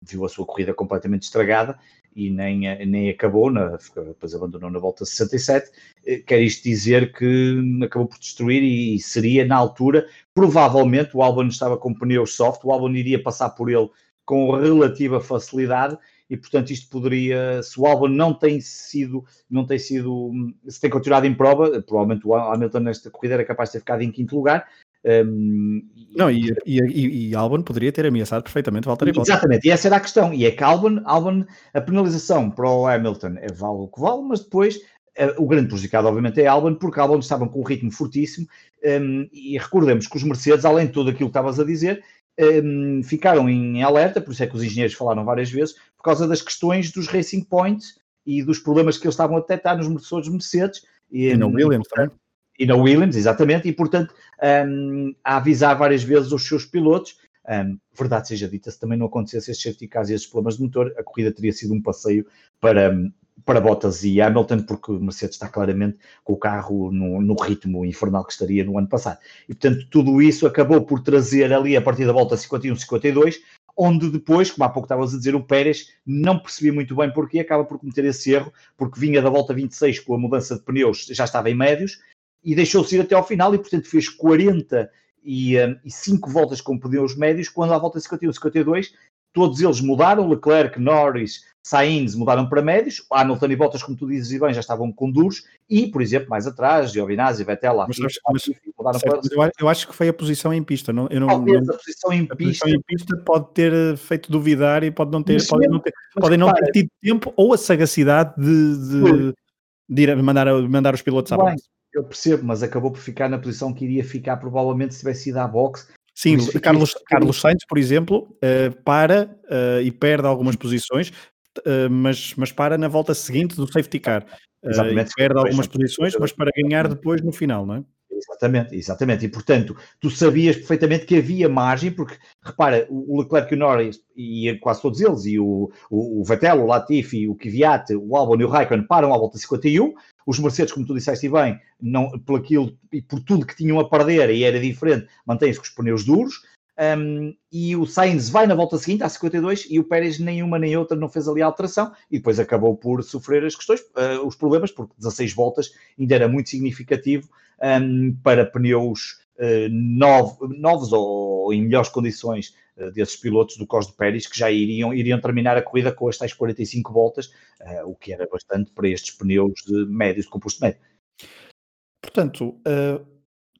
viu a sua corrida completamente estragada e nem, nem acabou, na, depois abandonou na volta 67. Eh, quer isto dizer que acabou por destruir e, seria na altura, provavelmente o Albon estava com pneus soft, o Albon iria passar por ele com relativa facilidade e portanto isto poderia, se o Albon não tem sido, não tem sido, se tem continuado em prova, provavelmente o Hamilton nesta corrida era capaz de ter ficado em quinto lugar, um, não, e, e, e, Albon poderia ter ameaçado perfeitamente Valtteri Bottas. Exatamente, e essa era a questão. E é que Albon, Albon a penalização para o Hamilton é vale o que vale, mas depois uh, o grande prejudicado, obviamente, é Albon, porque Albon estavam com um ritmo fortíssimo. Um, e recordemos que os Mercedes, além de tudo aquilo que estavas a dizer, um, ficaram em alerta, por isso é que os engenheiros falaram várias vezes, por causa das questões dos Racing Points e dos problemas que eles estavam a detectar nos motores Mercedes. E, e no Williams também e na Williams, exatamente, e portanto um, a avisar várias vezes os seus pilotos. Um, verdade seja dita, se também não acontecesse estes safety cars e estes problemas de motor, a corrida teria sido um passeio para, para Bottas e Hamilton, porque Mercedes está claramente com o carro no, no, ritmo infernal que estaria no ano passado. E portanto, tudo isso acabou por trazer ali a partir da volta 51-52, onde depois, como há pouco estavas a dizer, o Pérez não percebia muito bem porque acaba por cometer esse erro, porque vinha da volta 26 com a mudança de pneus, já estava em médios, e deixou-se ir até ao final e, portanto, fez 40 e, um, 5 voltas com pneus médios, quando à volta 51 52 todos eles mudaram, Leclerc, Norris, Sainz mudaram para médios, Hamilton e Bottas, como tu dizes e bem, já estavam com duros, e, por exemplo, mais atrás, Giovinazzi, Vettel, mas, mas, certo, para... Eu acho que foi a posição em pista. Não, eu não, Talvez não, a posição em a pista... Posição em pista pode ter eh, feito duvidar e pode não ter, pode não ter, podem não ter tido tempo ou a sagacidade de, de, de ir mandar, mandar os pilotos à base. Eu percebo, mas acabou por ficar na posição que iria ficar provavelmente se tivesse ido à boxe. Sim, Carlos, Carlos Sainz, por exemplo, uh, para uh, e perde algumas posições, uh, mas, mas para na volta seguinte do safety car. Exatamente. perde algumas posições, mas para ganhar depois no final, não é? Exatamente, exatamente. E portanto, tu sabias perfeitamente que havia margem, porque repara, o Leclerc e o Norris, e quase todos eles, e o, o, o Vettel, o Latifi, o Kvyat, o Albon e o Raikkonen param à volta 51. Os Mercedes, como tu disseste bem, não, por aquilo e por tudo que tinham a perder e era diferente, mantêm-se com os pneus duros. Um, e o Sainz vai na volta seguinte, à 52, e o Pérez nenhuma nem outra não fez ali a alteração, e depois acabou por sofrer as questões, uh, os problemas, porque 16 voltas ainda era muito significativo um, para pneus uh, novo, novos ou em melhores condições uh, desses pilotos do Cos de Pérez, que já iriam, iriam terminar a corrida com as tais 45 voltas, o que era bastante para estes pneus de médios, de composto médio. Portanto,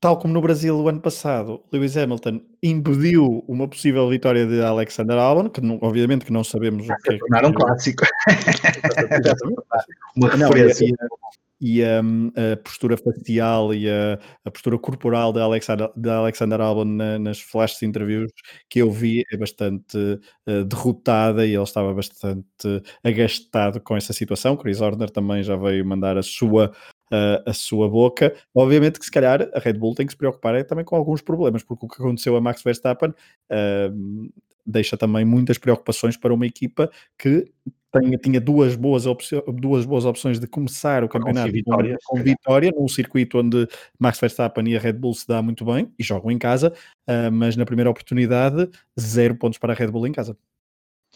tal como no Brasil o ano passado, Lewis Hamilton impediu uma possível vitória de Alexander Albon, que não, obviamente que não sabemos ah, o que é. Tornar um clássico. uma referência. E, a, a, postura facial e a, a postura corporal de Alexander, de Alexander Albon na, nas flash interviews que eu vi é bastante uh, derrotada e ele estava bastante agastado com essa situação. Chris Horner também já veio mandar a sua uh, a sua boca. Obviamente que se calhar a Red Bull tem que se preocupar é também com alguns problemas, porque o que aconteceu a Max Verstappen uh, deixa também muitas preocupações para uma equipa que tinha, tinha duas, boas duas boas opções de começar o campeonato vitória, com, com vitória, num circuito onde Max Verstappen e a Red Bull se dá muito bem e jogam em casa, uh, mas na primeira oportunidade, zero pontos para a Red Bull em casa.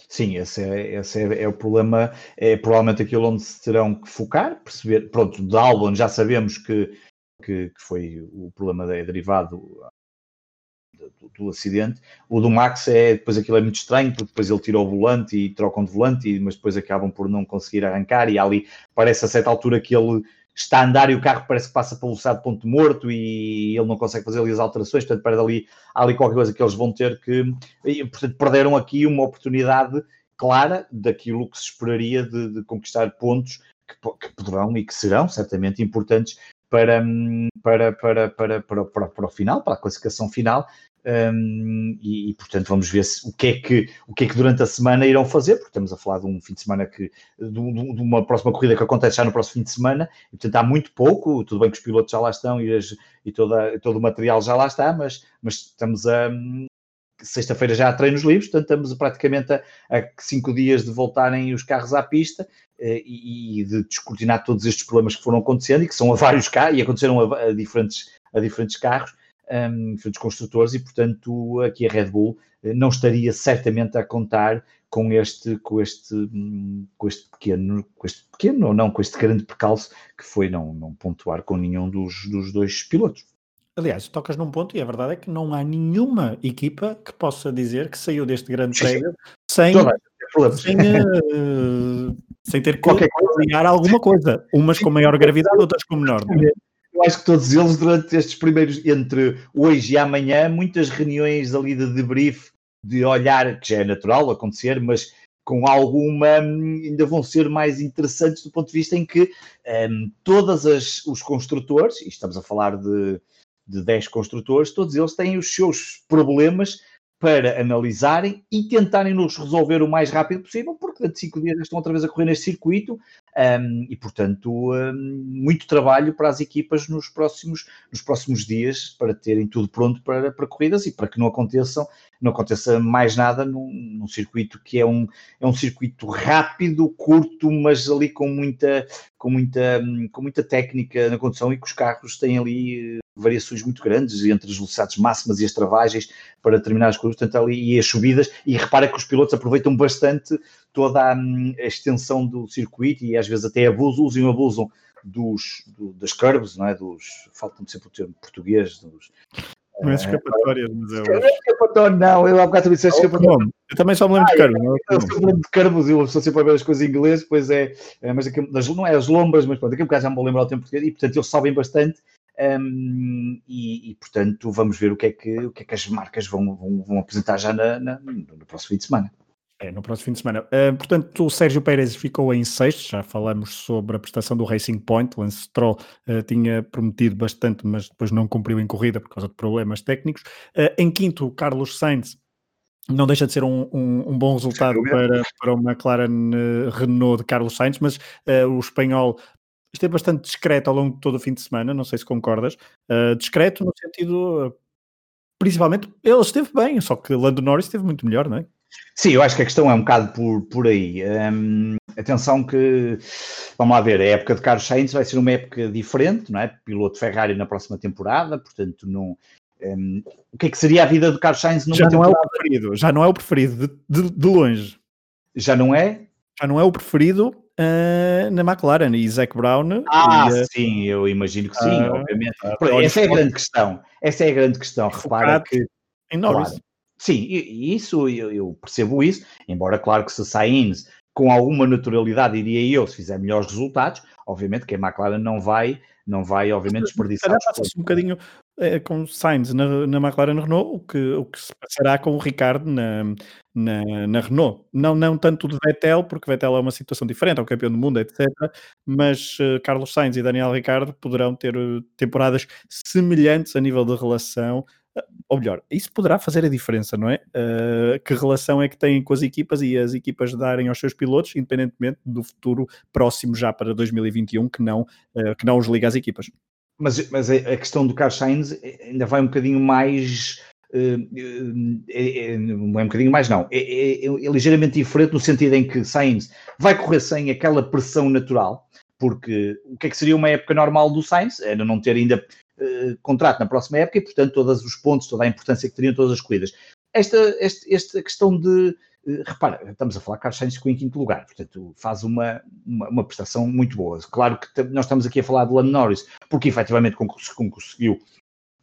Sim, esse, é, esse é, é, o problema, é provavelmente aquilo onde se terão que focar, perceber, pronto, da Albon já sabemos que, que, que foi o problema é derivado do, do, acidente, o do Max é, depois aquilo é muito estranho, porque depois ele tira o volante e trocam de volante, mas depois acabam por não conseguir arrancar e ali parece a certa altura que ele está a andar e o carro parece que passa pelo velocidade de ponto morto e ele não consegue fazer ali as alterações, portanto, perde ali, há ali qualquer coisa que eles vão ter que. E, portanto, perderam aqui uma oportunidade clara daquilo que se esperaria de, de conquistar pontos que, que, poderão e que serão certamente importantes para, para, para, para, para, para, para o final, para a classificação final, um, e, e, portanto vamos ver se, o, que é que, o que é que durante a semana irão fazer, porque estamos a falar de um fim de semana que de, de, uma próxima corrida que acontece já no próximo fim de semana, e portanto há muito pouco, tudo bem que os pilotos já lá estão e, as, e toda, todo o material já lá está, mas, mas estamos a sexta-feira já há treinos livres, portanto estamos praticamente a, a cinco dias de voltarem os carros à pista uh, e, e, de descortinar todos estes problemas que foram acontecendo e que são a vários carros e aconteceram a, a diferentes, a diferentes carros, um, diferentes construtores e portanto aqui a Red Bull não estaria certamente a contar com este, com este, com este pequeno, com este pequeno ou não, com este grande percalço que foi não, não pontuar com nenhum dos, dos dois pilotos. Aliás, tocas num ponto e a verdade é que não há nenhuma equipa que possa dizer que saiu deste grande prémio sem, sem, uh, sem ter que avaliar alguma coisa. Umas com maior gravidade, outras com menor. É? Eu acho que todos eles, durante estes primeiros, entre hoje e amanhã, muitas reuniões ali de debrief de olhar, que já é natural acontecer, mas com alguma ainda vão ser mais interessantes do ponto de vista em que um, todos os construtores, e estamos a falar de, de 10 construtores, todos eles têm os seus problemas para analisarem e tentarem nos resolver o mais rápido possível, porque dentro de 5 dias estão outra vez a correr neste circuito um, e, portanto, um, muito trabalho para as equipas nos próximos, nos próximos dias para terem tudo pronto para, para corridas e para que não aconteçam não aconteça mais nada num, num, circuito que é um, é um circuito rápido, curto, mas ali com muita, com muita, com muita técnica na condução e que os carros têm ali variações muito grandes entre as velocidades máximas e as travagens para determinadas curvas, portanto, ali e as subidas, e repara que os pilotos aproveitam bastante toda a, a extensão do circuito e às vezes até abusam, usam e abusam dos, do, das curves, não é? Dos, falta-me sempre o termo português, dos, não é escapatória, mas é. Não é escapatória, não. Eu há bocado também disseste escapatória. Eu também só me lembro ah, de Carmo. Eu, só me lembro de Carmos, eu sou sempre a ver as coisas em inglês, pois é. é mas aqui, não é as lombas, mas pronto, daqui a bocado já me vou lembrar o tempo português e portanto eles sabem bastante. Um, e, e, portanto vamos ver o que é que, o que, é que as marcas vão, vão, vão apresentar já na, na, no próximo fim de semana. É, no próximo fim de semana. Uh, portanto, o Sérgio Pérez ficou em sexto, já falamos sobre a prestação do Racing Point. Lance Stroll uh, tinha prometido bastante, mas depois não cumpriu em corrida por causa de problemas técnicos. Uh, em quinto, Carlos Sainz. Não deixa de ser um, um, um bom resultado para, para o McLaren Renault de Carlos Sainz, mas o espanhol esteve bastante discreto ao longo de todo o fim de semana, não sei se concordas. discreto no sentido, principalmente, ele esteve bem, só que Lando Norris esteve muito melhor, não é? Sim, eu acho que a questão é um bocado por, por aí. Um, atenção que, vamos lá ver, a época de Carlos Sainz vai ser uma época diferente, não é? Piloto Ferrari na próxima temporada, portanto, não, um, o que é que seria a vida de Carlos Sainz numa já não temporada? é o preferido, já não é o preferido, de, de, de longe. Já não é? Já não é o preferido uh, na McLaren e Zac Brown. Ah, e, uh, sim, eu imagino que sim, uh, obviamente. essa é a grande questão. Essa é a grande questão. Repara que. Em Norris. Claro, Sim, isso eu, eu, percebo isso, embora claro que se Sainz com alguma naturalidade, iria eu, se fizer melhores resultados, obviamente que a McLaren não vai, não vai obviamente desperdiçar. Um bocadinho é, com Sainz na, na McLaren Renault, o que, o que se passará com o Ricardo na, na, na, Renault. Não, não tanto de Vettel, porque Vettel é uma situação diferente, é o campeão do mundo, etc. Mas uh, Carlos Sainz e Daniel Ricardo poderão ter uh, temporadas semelhantes a nível de relação ou melhor, isso poderá fazer a diferença, não é? Que relação é que têm com as equipas e as equipas darem aos seus pilotos, independentemente do futuro próximo já para 2021, que não, que não os liga às equipas. Mas, mas a questão do Carlos Sainz ainda vai um bocadinho mais. É, é, é um bocadinho mais, não. É, é, é, ligeiramente diferente no sentido em que Sainz vai correr sem aquela pressão natural, porque o que é que seria uma época normal do Sainz? Era não ter ainda uh, contrato na próxima época e, portanto, todos os pontos, toda a importância que teriam todas as corridas. Esta, esta questão de. Uh, repara, estamos a falar que Carlos Sainz ficou em quinto lugar, portanto, faz uma, uma, uma, prestação muito boa. Claro que nós estamos aqui a falar de Lando Norris, porque efetivamente conseguiu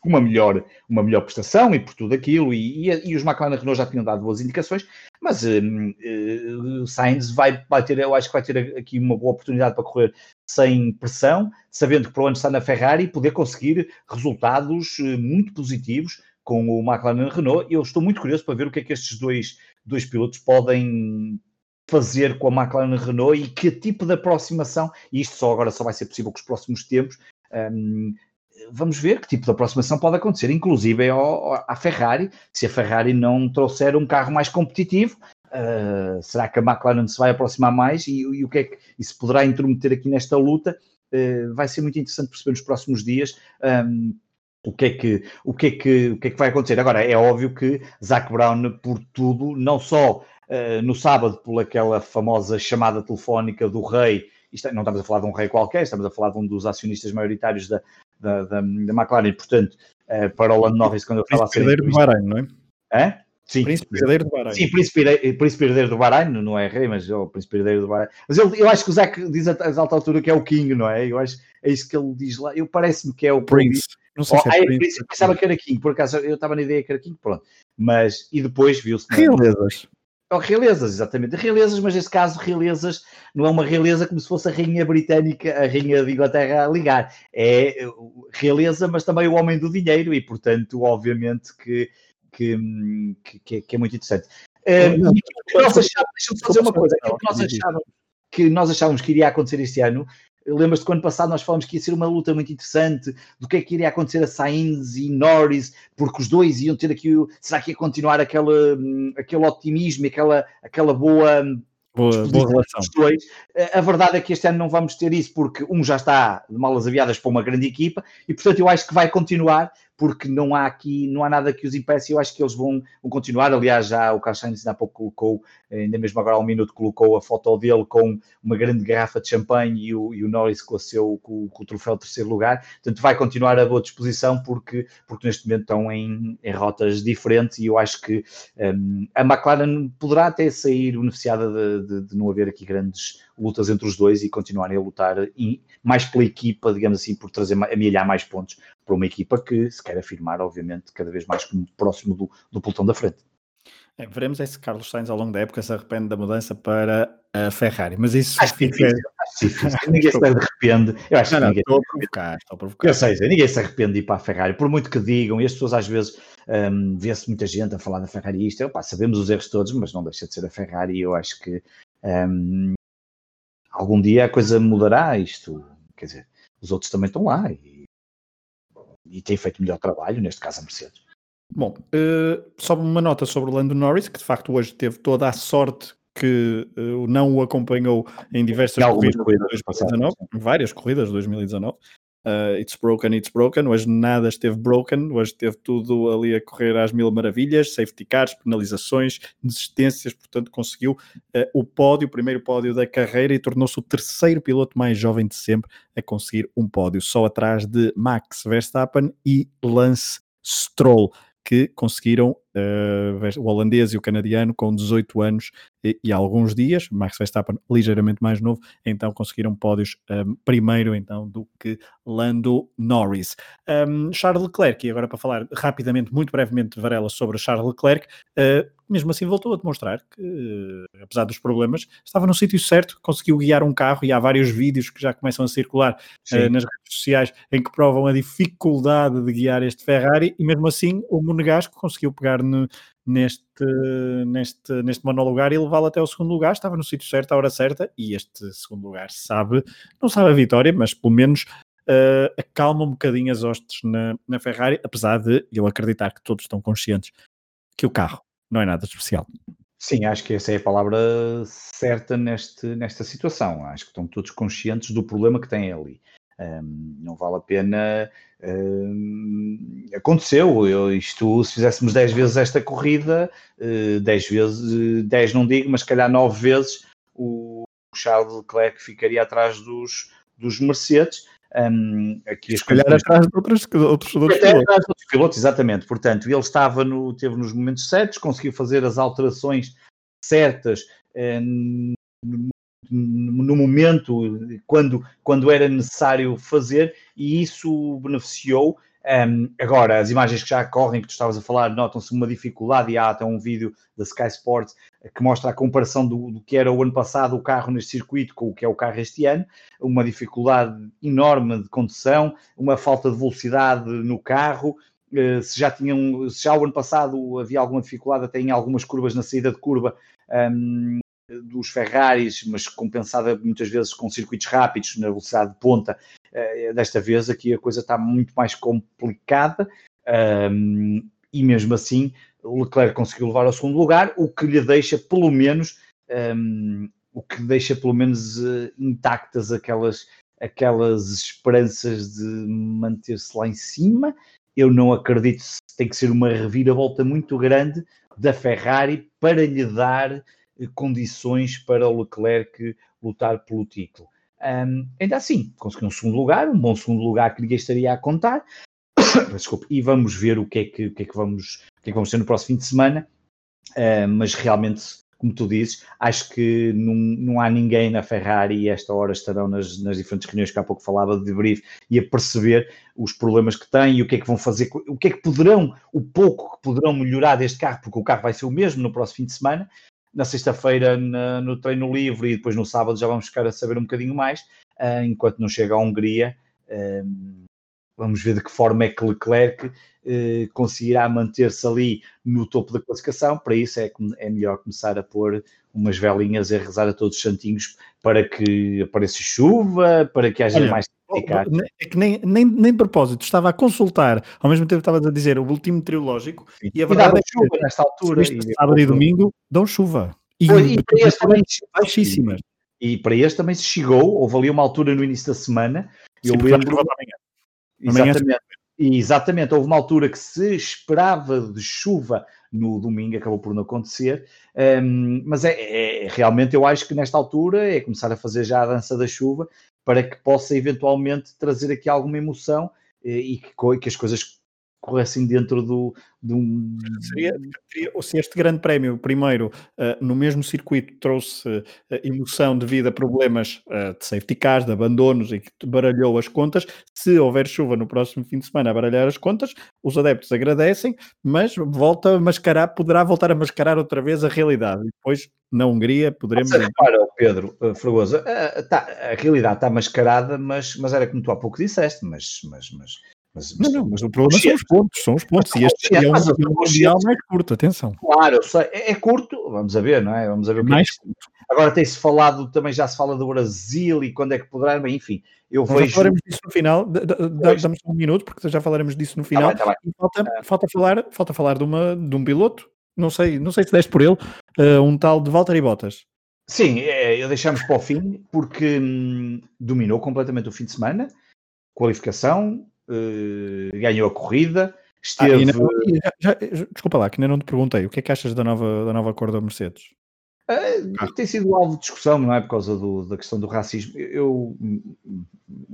uma melhor, uma melhor prestação e por tudo aquilo, e, e, e os McLaren Renault já tinham dado boas indicações, mas uh, uh, Sainz vai, vai ter, eu acho que vai ter aqui uma boa oportunidade para correr sem pressão, sabendo que para onde está na Ferrari, poder conseguir resultados muito positivos com o McLaren Renault. Eu estou muito curioso para ver o que é que estes dois, dois pilotos podem fazer com a McLaren Renault e que tipo de aproximação, e isto só agora só vai ser possível com os próximos tempos, um, vamos ver que tipo de aproximação pode acontecer, inclusive ao, à Ferrari, se a Ferrari não trouxer um carro mais competitivo, uh, será que a McLaren se vai aproximar mais e, e o que é que isso poderá intrometer aqui nesta luta? Uh, vai ser muito interessante perceber nos próximos dias um, o que é que, o que, é que, o que, é que vai acontecer. Agora, é óbvio que Zac Brown, por tudo, não só uh, no sábado, por aquela famosa chamada telefónica do rei, isto, é, não estamos a falar de um rei qualquer, estamos a falar de um dos acionistas maioritários da, da, da, da McLaren, portanto, uh, para o Lando Norris, quando eu falo assim. Herdeiro do Bahrein, não é? É? Sim. Príncipe herdeiro do Bahrein. Sim, príncipe, príncipe herdeiro do Bahrein, não é rei, mas é o príncipe herdeiro do Bahrein. Mas eu, eu acho que o Zac diz a, a alta altura que é o King, não é? Eu acho é isso que ele diz lá. Eu parece-me que é o Prince. Não sei oh, se é, pensava que era King, por acaso eu estava na ideia que era King, pronto. Mas, e depois viu-se. Realezas. Oh, realezas, exatamente. Realezas, mas nesse caso, realezas não é uma realeza como se fosse a rainha britânica, a rainha de Inglaterra a ligar. É realeza, mas também o homem do dinheiro e, portanto, obviamente que, que, que, que é muito interessante. Uh, deixa-me só dizer uma coisa, aquilo que nós achávamos que nós achávamos que iria acontecer este ano Lembras-te que ano passado nós falamos que ia ser uma luta muito interessante do que é que iria acontecer a Sainz e Norris, porque os dois iam ter aqui, será que ia continuar aquele, hum, aquele otimismo, aquela, aquela boa hum, Boa, boa relação. Dois. A verdade é que este ano não vamos ter isso, porque um já está de malas aviadas para uma grande equipa e, portanto, eu acho que vai continuar, porque não há aqui, não há nada que os impeça. Eu acho que eles vão, vão continuar. Aliás, já o Carlos Sainz há pouco colocou, ainda mesmo agora há um minuto, colocou a foto dele com uma grande garrafa de champanhe e o, e o Norris com o, seu, com, com o troféu de terceiro lugar. Portanto, vai continuar a boa disposição, porque, porque neste momento estão em, em rotas diferentes e eu acho que um, a McLaren poderá até sair beneficiada de de, de, não haver aqui grandes lutas entre os dois e continuarem a lutar e mais pela equipa, digamos assim, por trazer, amelhar mais pontos para uma equipa que se quer afirmar, obviamente, cada vez mais como próximo do, do pelotão da frente. É, veremos é se Carlos Sainz ao longo da época se arrepende da mudança para a Ferrari, mas isso acho fica... difícil, acho difícil. ninguém se arrepende. Eu acho não, que não, ninguém estou a provocar, estou a provocar. Eu sei, ninguém se arrepende de ir para a Ferrari, por muito que digam, e as pessoas às vezes um, vê-se muita gente a falar da Ferrari, isto, opa, sabemos os erros todos, mas não deixa de ser a Ferrari, e eu acho que um, algum dia a coisa mudará, isto, quer dizer, os outros também estão lá e, e têm feito melhor trabalho, neste caso a Mercedes. Bom, uh, só uma nota sobre o Lando Norris, que de facto hoje teve toda a sorte que uh, não o acompanhou em diversas corridas, corridas de 2019, várias corridas de 2019, Uh, it's broken, it's broken. Hoje nada esteve broken, hoje esteve tudo ali a correr às mil maravilhas, safety cars, penalizações, desistências, portanto conseguiu uh, o pódio, o primeiro pódio da carreira e tornou-se o terceiro piloto mais jovem de sempre a conseguir um pódio, só atrás de Max Verstappen e Lance Stroll que conseguiram o holandês e o canadiano com 18 anos e, e, alguns dias, Max Verstappen ligeiramente mais novo, então conseguiram pódios um, ehm, primeiro então do que Lando Norris. Um, ehm, Charles Leclerc, e agora para falar rapidamente, muito brevemente, Varela, sobre Charles Leclerc, uh, mesmo assim voltou a demonstrar que, uh, apesar dos problemas, estava no sítio certo, conseguiu guiar um carro e há vários vídeos que já começam a circular uh, nas redes sociais em que provam a dificuldade de guiar este Ferrari e mesmo assim o Monegasco conseguiu pegar no, neste, neste, neste monologar e levá-lo até o segundo lugar, estava no sítio certo, à hora certa, e este segundo lugar sabe, não sabe a vitória, mas pelo menos uh, acalma um bocadinho as hostes na, na Ferrari, apesar de eu acreditar que todos estão conscientes que o carro não é nada especial. Sim, acho que essa é a palavra certa neste, nesta situação. Acho que estão todos conscientes do problema que têm ali. Um, não vale a pena. Um, aconteceu, eu, isto, se fizéssemos 10 vezes esta corrida, uh, 10 vezes, 10 não digo, mas se calhar 9 vezes o Charles Leclerc ficaria atrás dos, dos Mercedes. Um, aqui se calhar atrás de outros, outros, outros pilotos. Atrás de outros pilotos, exatamente. Portanto, ele estava no, teve nos momentos certos, conseguiu fazer as alterações certas um, no momento, quando, quando era necessário fazer, e isso beneficiou. Um, agora, as imagens que já correm, que tu estavas a falar, notam-se uma dificuldade, e há até um vídeo da Sky Sports que mostra a comparação do, do, que era o ano passado o carro neste circuito com o que é o carro este ano, uma dificuldade enorme de condução, uma falta de velocidade no carro, uh, se já tinham, se já o ano passado havia alguma dificuldade até em algumas curvas na saída de curva, um, dos Ferraris, mas compensada muitas vezes com circuitos rápidos na velocidade de ponta. Eh, desta vez aqui a coisa está muito mais complicada um, e mesmo assim Leclerc conseguiu levar ao segundo lugar, o que lhe deixa pelo menos um, o que deixa pelo menos uh, intactas aquelas aquelas esperanças de manter-se lá em cima eu não acredito tem que ser uma reviravolta muito grande da Ferrari para lhe dar condições para o Leclerc lutar pelo título. Um, ainda assim, conseguiu um segundo lugar, um bom segundo lugar que ninguém estaria a contar. Desculpe, e vamos ver o que é que, o que, é que, vamos, o que, é que vamos ter no próximo fim de semana. Uh, mas realmente, como tu dizes, acho que não, não há ninguém na Ferrari e esta hora estarão nas, nas diferentes reuniões que há pouco falava de debrief e a perceber os problemas que têm e o que é que vão fazer, o que é que poderão, o pouco que poderão melhorar deste carro, porque o carro vai ser o mesmo no próximo fim de semana, na sexta-feira no treino livre e depois no sábado já vamos ficar a saber um bocadinho mais, uh, enquanto não chega à Hungria. Uh, vamos ver de que forma é que Leclerc uh, conseguirá manter-se ali no topo da classificação. Para isso é, é melhor começar a pôr umas velinhas e a rezar a todos os santinhos para que apareça chuva, para que haja Olha, mais é que nem, nem, nem de propósito, estava a consultar, ao mesmo tempo estava a dizer o último triológico e a verdade é que chuva nesta altura. E sábado e domingo dão chuva. E, e, e para este também, baixíssimas. E, e, para este também se chegou, houve ali uma altura no início da semana, eu Sim, lembro. Exatamente. Exatamente, houve uma altura que se esperava de chuva no domingo, acabou por não acontecer, um, mas é, é, realmente eu acho que nesta altura é começar a fazer já a dança da chuva para que possa eventualmente trazer aqui alguma emoção eh, e que, que as coisas corressem dentro do, de um. Seria, seria, se este grande prémio, primeiro, uh, no mesmo circuito, trouxe uh, emoção devido a problemas uh, de safety cars, de abandonos e que baralhou as contas, se houver chuva no próximo fim de semana a baralhar as contas, os adeptos agradecem, mas volta a mascarar, poderá voltar a mascarar outra vez a realidade. E depois, na Hungria, poderemos. Repara, Pedro Fragoso, tá, a realidade está mascarada, mas, mas era como tu há pouco disseste, mas, mas, mas mas, mas, não, não, mas o problema são os pontos, são os pontos. E este é um, um mundial mais curto, atenção. Claro, sei, é, é, curto, vamos a ver, não é? Vamos a ver é mais é curto. Agora tem-se falado, também já se fala do Brasil e quando é que poderá, bem, enfim, eu Nós vejo. Já falaremos disso no final, damos um minuto, porque já falaremos disso no final. Tá bem, tá bem. Falta, uh, falta, falar, falta falar de, uma, de um piloto, não sei, não sei se deste por ele, uh, um tal de Valtteri Bottas. Sim, é, eu deixamos para o fim, porque hum, dominou completamente o fim de semana, qualificação, uh, ganhou a corrida. Esteve... Ah, não, já, já, desculpa lá, que ainda não te perguntei. O que é que achas da nova, da nova cor da Mercedes? Uh, tem sido alvo de discussão, não é? Por causa do, da questão do racismo. Eu,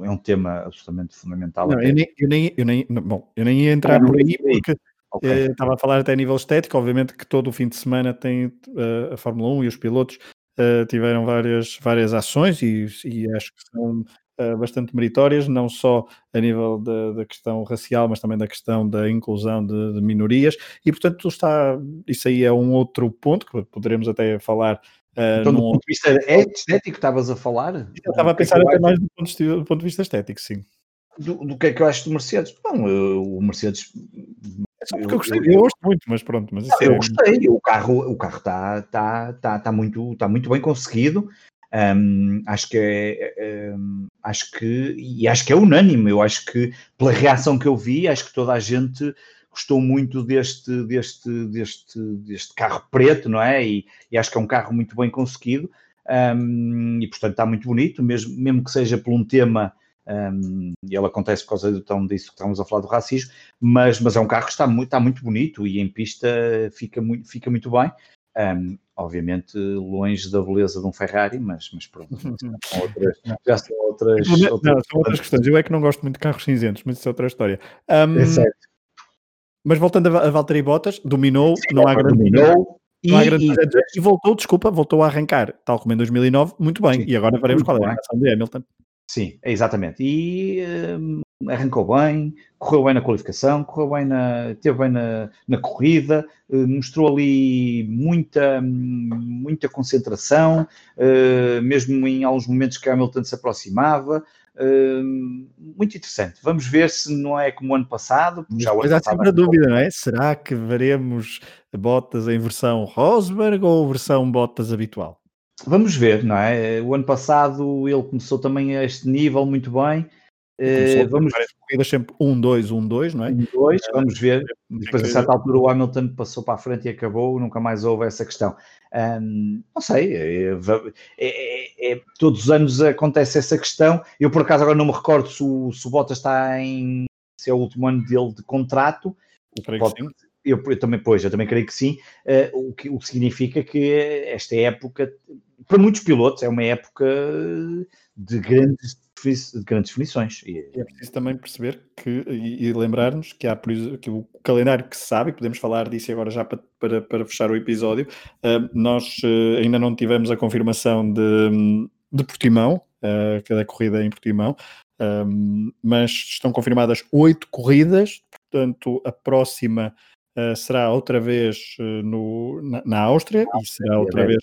é um tema absolutamente fundamental. Não, eu nem, eu nem, eu nem, bom, eu nem ia entrar por aí porque okay. eh, estava a falar até a nível estético. Obviamente que todo o fim de semana tem uh, a Fórmula 1 e os pilotos uh, tiveram várias, várias ações e, e acho que são bastante meritórias, não só a nível da, da, questão racial, mas também da questão da inclusão de, de, minorias, e portanto está, isso aí é um outro ponto que poderemos até falar. Uh, então, do ponto de vista estético, estavas a falar? Eu estava a é pensar até mais do ponto, de, do ponto de vista estético, sim. Do, do, que é que eu acho do Mercedes? Bom, eu, o Mercedes. É só porque eu, eu gostei, eu, gosto muito, mas pronto. Mas não, eu é... gostei, o carro está o carro tá, tá, tá, tá muito, tá muito bem conseguido. Um, acho que é, um, acho que e acho que é unânime. Eu acho que pela reação que eu vi, acho que toda a gente gostou muito deste deste deste deste carro preto, não é? E, e acho que é um carro muito bem conseguido um, e portanto está muito bonito, mesmo mesmo que seja por um tema um, e ele acontece por causa então, disso que estamos a falar do racismo, mas, mas é um carro que está muito, está muito bonito e em pista fica muito, fica muito bem. Um, obviamente longe da beleza de um Ferrari, mas, mas pronto, são outras, já são outras, não, outras, não, são outras questões. Eu é que não gosto muito de carros cinzentos, mas isso é outra história. Um, é certo. Mas voltando a, a Valtteri Bottas, dominou, Sim, não há grande dominou, e, não há grande e, e, voltou, desculpa, voltou a arrancar, tal como em 2009, muito bem. Sim, e agora veremos qual é a reação de Hamilton. Sim, exatamente. E um, arrancou bem, correu bem na qualificação, correu bem na, teve bem na, na corrida, uh, mostrou ali muita, muita concentração, uh, mesmo em alguns momentos que Hamilton se aproximava. Uh, muito interessante. Vamos ver se não é como o ano passado. Já ano há sempre a dúvida, não é? Será que veremos botas em versão Rosberg ou versão botas habitual? Vamos ver, não é? O ano passado ele começou também a este nível muito bem. Uh, vamos corridas sempre 1, 2, 1, 2, não é? 1, 2, vamos ver. Depois, a certa altura, o Hamilton passou para a frente e acabou, nunca mais houve essa questão. Um, não sei, é, é, é, todos os anos acontece essa questão. Eu, por acaso, agora não me recordo se o, se o Bottas está em se é o último ano dele de contrato. Pode, eu, eu, também, pois, eu também creio que sim, uh, o, que, o que significa que esta época, para muitos pilotos, é uma época de grandes de grandes definições. E é preciso também perceber que, e, e lembrar-nos que há que o calendário que se sabe, e podemos falar disso agora já para, para, para fechar o episódio, uh, nós uh, ainda não tivemos a confirmação de, de Portimão, uh, que é da corrida em Portimão, um, mas estão confirmadas oito corridas, portanto a próxima será outra vez no, na, na Áustria e será outra vez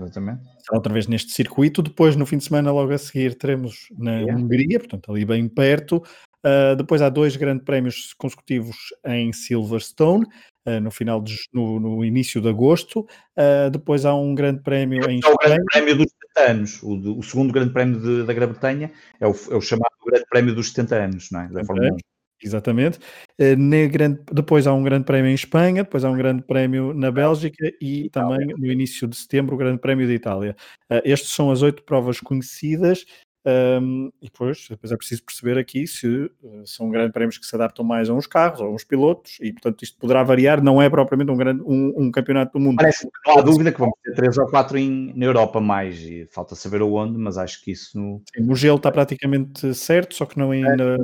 Exatamente. Outra vez neste circuito. Depois, no fim de semana, logo a seguir, teremos na yeah. Hungria, portanto, ali bem perto. Uh, depois há dois grandes prémios consecutivos em Silverstone, uh, no final de, no, no, início de agosto. Uh, depois há um grande prémio em é o grande prémio dos 70 anos. O, o segundo grande prémio de, da Grã-Bretanha é o, é o, chamado grande prémio dos 70 anos, não é? Da Fórmula 1. Exatamente. Uh, grande, depois há um grande prémio em Espanha, depois há um grande prémio na Bélgica e Itália. também no início de setembro o grande prémio de Itália. Uh, estes são as oito provas conhecidas um, e depois, depois é preciso perceber aqui se uh, são grandes prémios que se adaptam mais a uns carros ou a uns pilotos e portanto isto poderá variar, não é propriamente um, grande, um, um campeonato do mundo. Parece que não há dúvida que vamos ter três ou quatro em, na Europa mais e falta saber aonde, mas acho que isso... Sim, o gelo está praticamente certo, só que não é ainda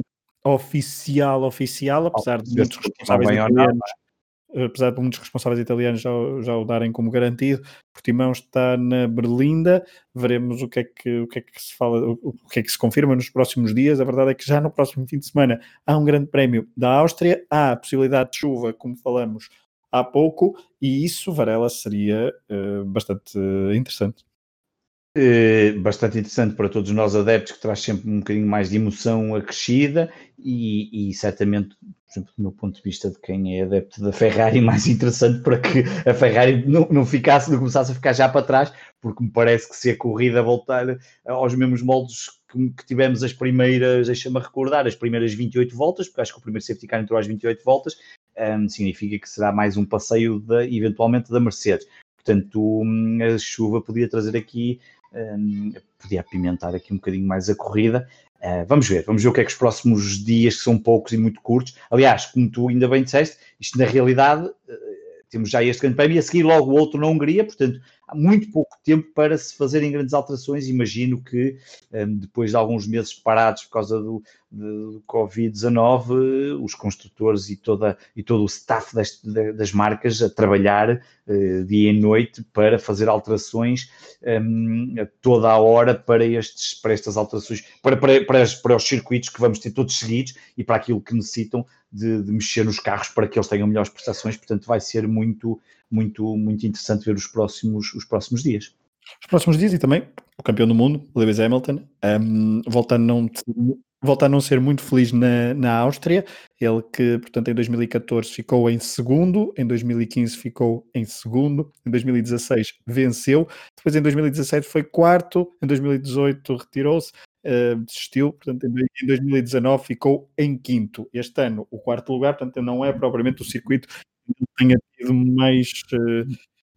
oficial, oficial, apesar de muitos responsáveis italianos, apesar de muitos responsáveis italianos já, já o darem como garantido, Portimão está na Berlinda, veremos o que é que, o que, é que se fala, o, o que é que se confirma nos próximos dias, a verdade é que já no próximo fim de semana há um grande prémio da Áustria, há a possibilidade de chuva, como falamos há pouco, e isso, Varela, seria uh, bastante interessante. Eh, bastante interessante para todos nós adeptos, que traz sempre um bocadinho mais de emoção acrescida e, e certamente, exemplo, do meu ponto de vista de quem é adepto da Ferrari, mais interessante para que a Ferrari não, não ficasse, não começasse a ficar já para trás, porque me parece que se a corrida voltar aos mesmos moldes que, que tivemos as primeiras, deixa-me recordar, as primeiras 28 voltas, porque acho que o primeiro safety car entrou às 28 voltas, um, significa que será mais um passeio da, eventualmente da Mercedes. Portanto, hum, a chuva podia trazer aqui podia apimentar aqui um bocadinho mais a corrida. Uh, vamos ver, vamos ver o que é que os próximos dias, que são poucos e muito curtos. Aliás, como tu ainda bem disseste, isto na realidade temos já este grande prémio e a seguir logo outro na Hungria, portanto há muito pouco tempo para se fazerem grandes alterações. Imagino que um, depois de alguns meses parados por causa do, do Covid-19, os construtores e, toda, e todo o staff das, das marcas a trabalhar uh, dia e noite para fazer alterações um, toda a hora para, estes, para estas alterações, para, para, para, para os circuitos que vamos ter todos seguidos e para aquilo que necessitam de, de, mexer nos carros para que eles tenham melhores prestações, portanto vai ser muito, muito, muito interessante ver os próximos, os próximos dias. Os próximos dias e também o campeão do mundo, Lewis Hamilton, um, volta, a não, volta a não ser muito feliz na, na Áustria, ele que, portanto, em 2014 ficou em segundo, em 2015 ficou em segundo, em 2016 venceu, depois em 2017 foi quarto, em 2018 retirou-se, uh, desistiu, portanto, em 2019 ficou em quinto. Este ano, o quarto lugar, portanto, não é propriamente o circuito que tenha tido mais, uh,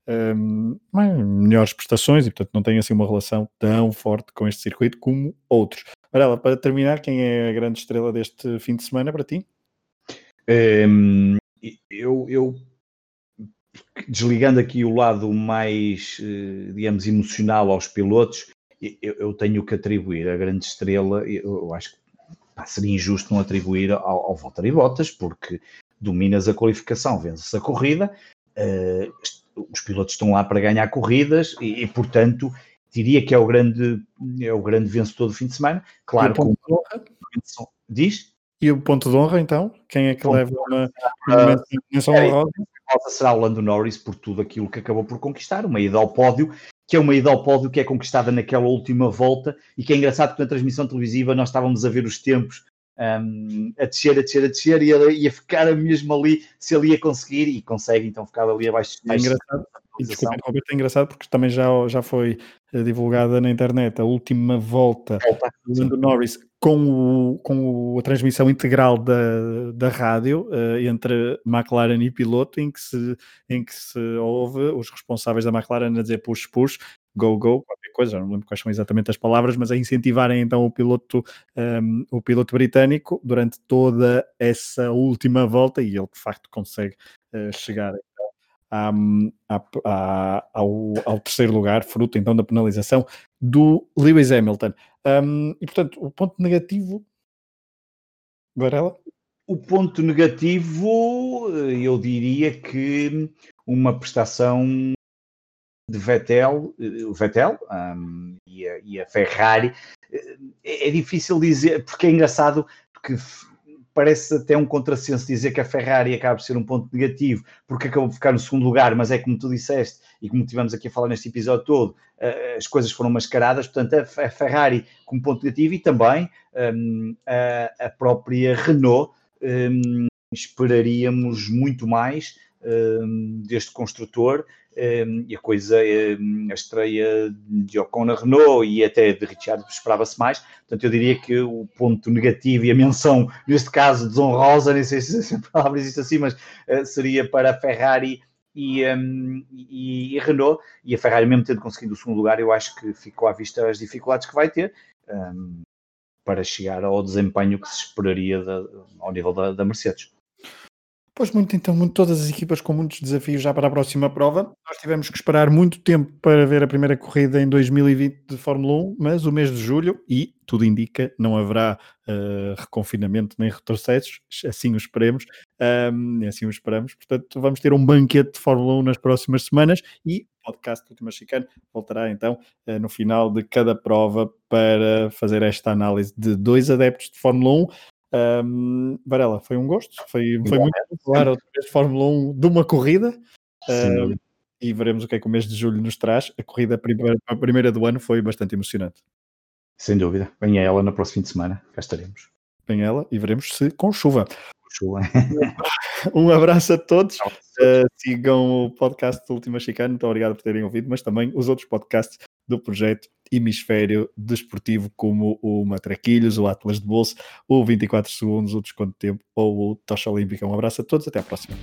eh, um, ehm, melhores prestações e, portanto, não tem assim uma relação tão forte com este circuito como outros. Varela, para terminar, quem é a grande estrela deste fim de semana para ti? Um, ehm, eu, eu desligando aqui o lado mais, eh, digamos, emocional aos pilotos, eu, eu, tenho que atribuir a grande estrela, eu, eu acho que pá, seria injusto não atribuir ao, ao Valtteri Bottas, porque dominas a qualificação, vences a corrida, uh, os pilotos estão lá para ganhar corridas e, e, portanto, diria que é o grande, é o grande vencedor do fim de semana. Claro que diz. E o ponto de honra, então? Quem é que leva uma, uma menção honrosa? será o Lando Norris por tudo aquilo que acabou por conquistar, uma ida ao pódio que é uma ida ao pódio que é conquistada naquela última volta e que é engraçado porque na transmissão televisiva nós estávamos a ver os tempos um, a descer, a descer, a descer e a, ia ficar mesmo ali se ele ia conseguir e consegue então ficar ali abaixo. É engraçado. E, desculpa, é engraçado porque também já, já foi eh, divulgada na internet a última volta do Lando Norris com, o, com a transmissão integral da, da rádio uh, entre McLaren e piloto, em que, se, em que se ouve os responsáveis da McLaren a dizer push, push, go, go, qualquer coisa, não lembro quais são exatamente as palavras, mas a incentivarem então o piloto, um, o piloto britânico durante toda essa última volta e ele de facto consegue uh, chegar à, à, ao, ao, terceiro lugar, fruto então da penalização do Lewis Hamilton. Um, e portanto, o ponto negativo, Varela? O ponto negativo, eh, eu diria que uma prestação de Vettel, eh, o Vettel um, e, a, e, a, Ferrari, eh, é, é difícil dizer, porque é engraçado, porque parece até um contrassenso dizer que a Ferrari acaba por ser um ponto negativo, porque acabou de ficar no segundo lugar, mas é como tu disseste, e como tivemos aqui a falar neste episódio todo, as coisas foram mascaradas, portanto a Ferrari como ponto negativo e também um, a, a própria Renault, um, esperaríamos muito mais um, deste construtor um, e a coisa, um, a estreia de Ocon na Renault e até de Richard esperava-se mais. Portanto, eu diria que o ponto negativo e a menção, neste caso, desonrosa, nem sei se a palavra existe assim, mas uh, seria para a Ferrari e, e, e, Renault, e a Ferrari mesmo tendo conseguido o segundo lugar, eu acho que ficou à vista as dificuldades que vai ter para chegar ao desempenho que se esperaria da, ao nível da, da Mercedes. Pois muito, então, muito, todas as equipas com muitos desafios já para a próxima prova. Nós tivemos que esperar muito tempo para ver a primeira corrida em 2020 de Fórmula 1, mas o mês de julho, e tudo indica, não haverá uh, reconfinamento nem retrocessos, assim o esperemos, um, assim o esperamos. Portanto, vamos ter um banquete de Fórmula 1 nas próximas semanas e o podcast do Última Chicane voltará então uh, no final de cada prova para fazer esta análise de dois adeptos de Fórmula 1. Um, Varela, foi um gosto, foi, foi muito claro outra vez de Fórmula 1 de uma corrida uh, e veremos o que é que o mês de julho nos traz. A corrida primeira, a primeira do ano foi bastante emocionante. Sem dúvida, venha ela no próximo fim de semana, cá estaremos. Venha ela e veremos se com chuva. Com chuva. um abraço a todos. Uh, sigam o podcast do Última Chicana, muito obrigado por terem ouvido, mas também os outros podcasts do projeto Hemisfério Desportivo, como o Matraquilhos, o Atlas de Bolso, o 24 Segundos, o Desconto de Tempo ou o Tocha Olímpica. Um abraço a todos, até à próxima.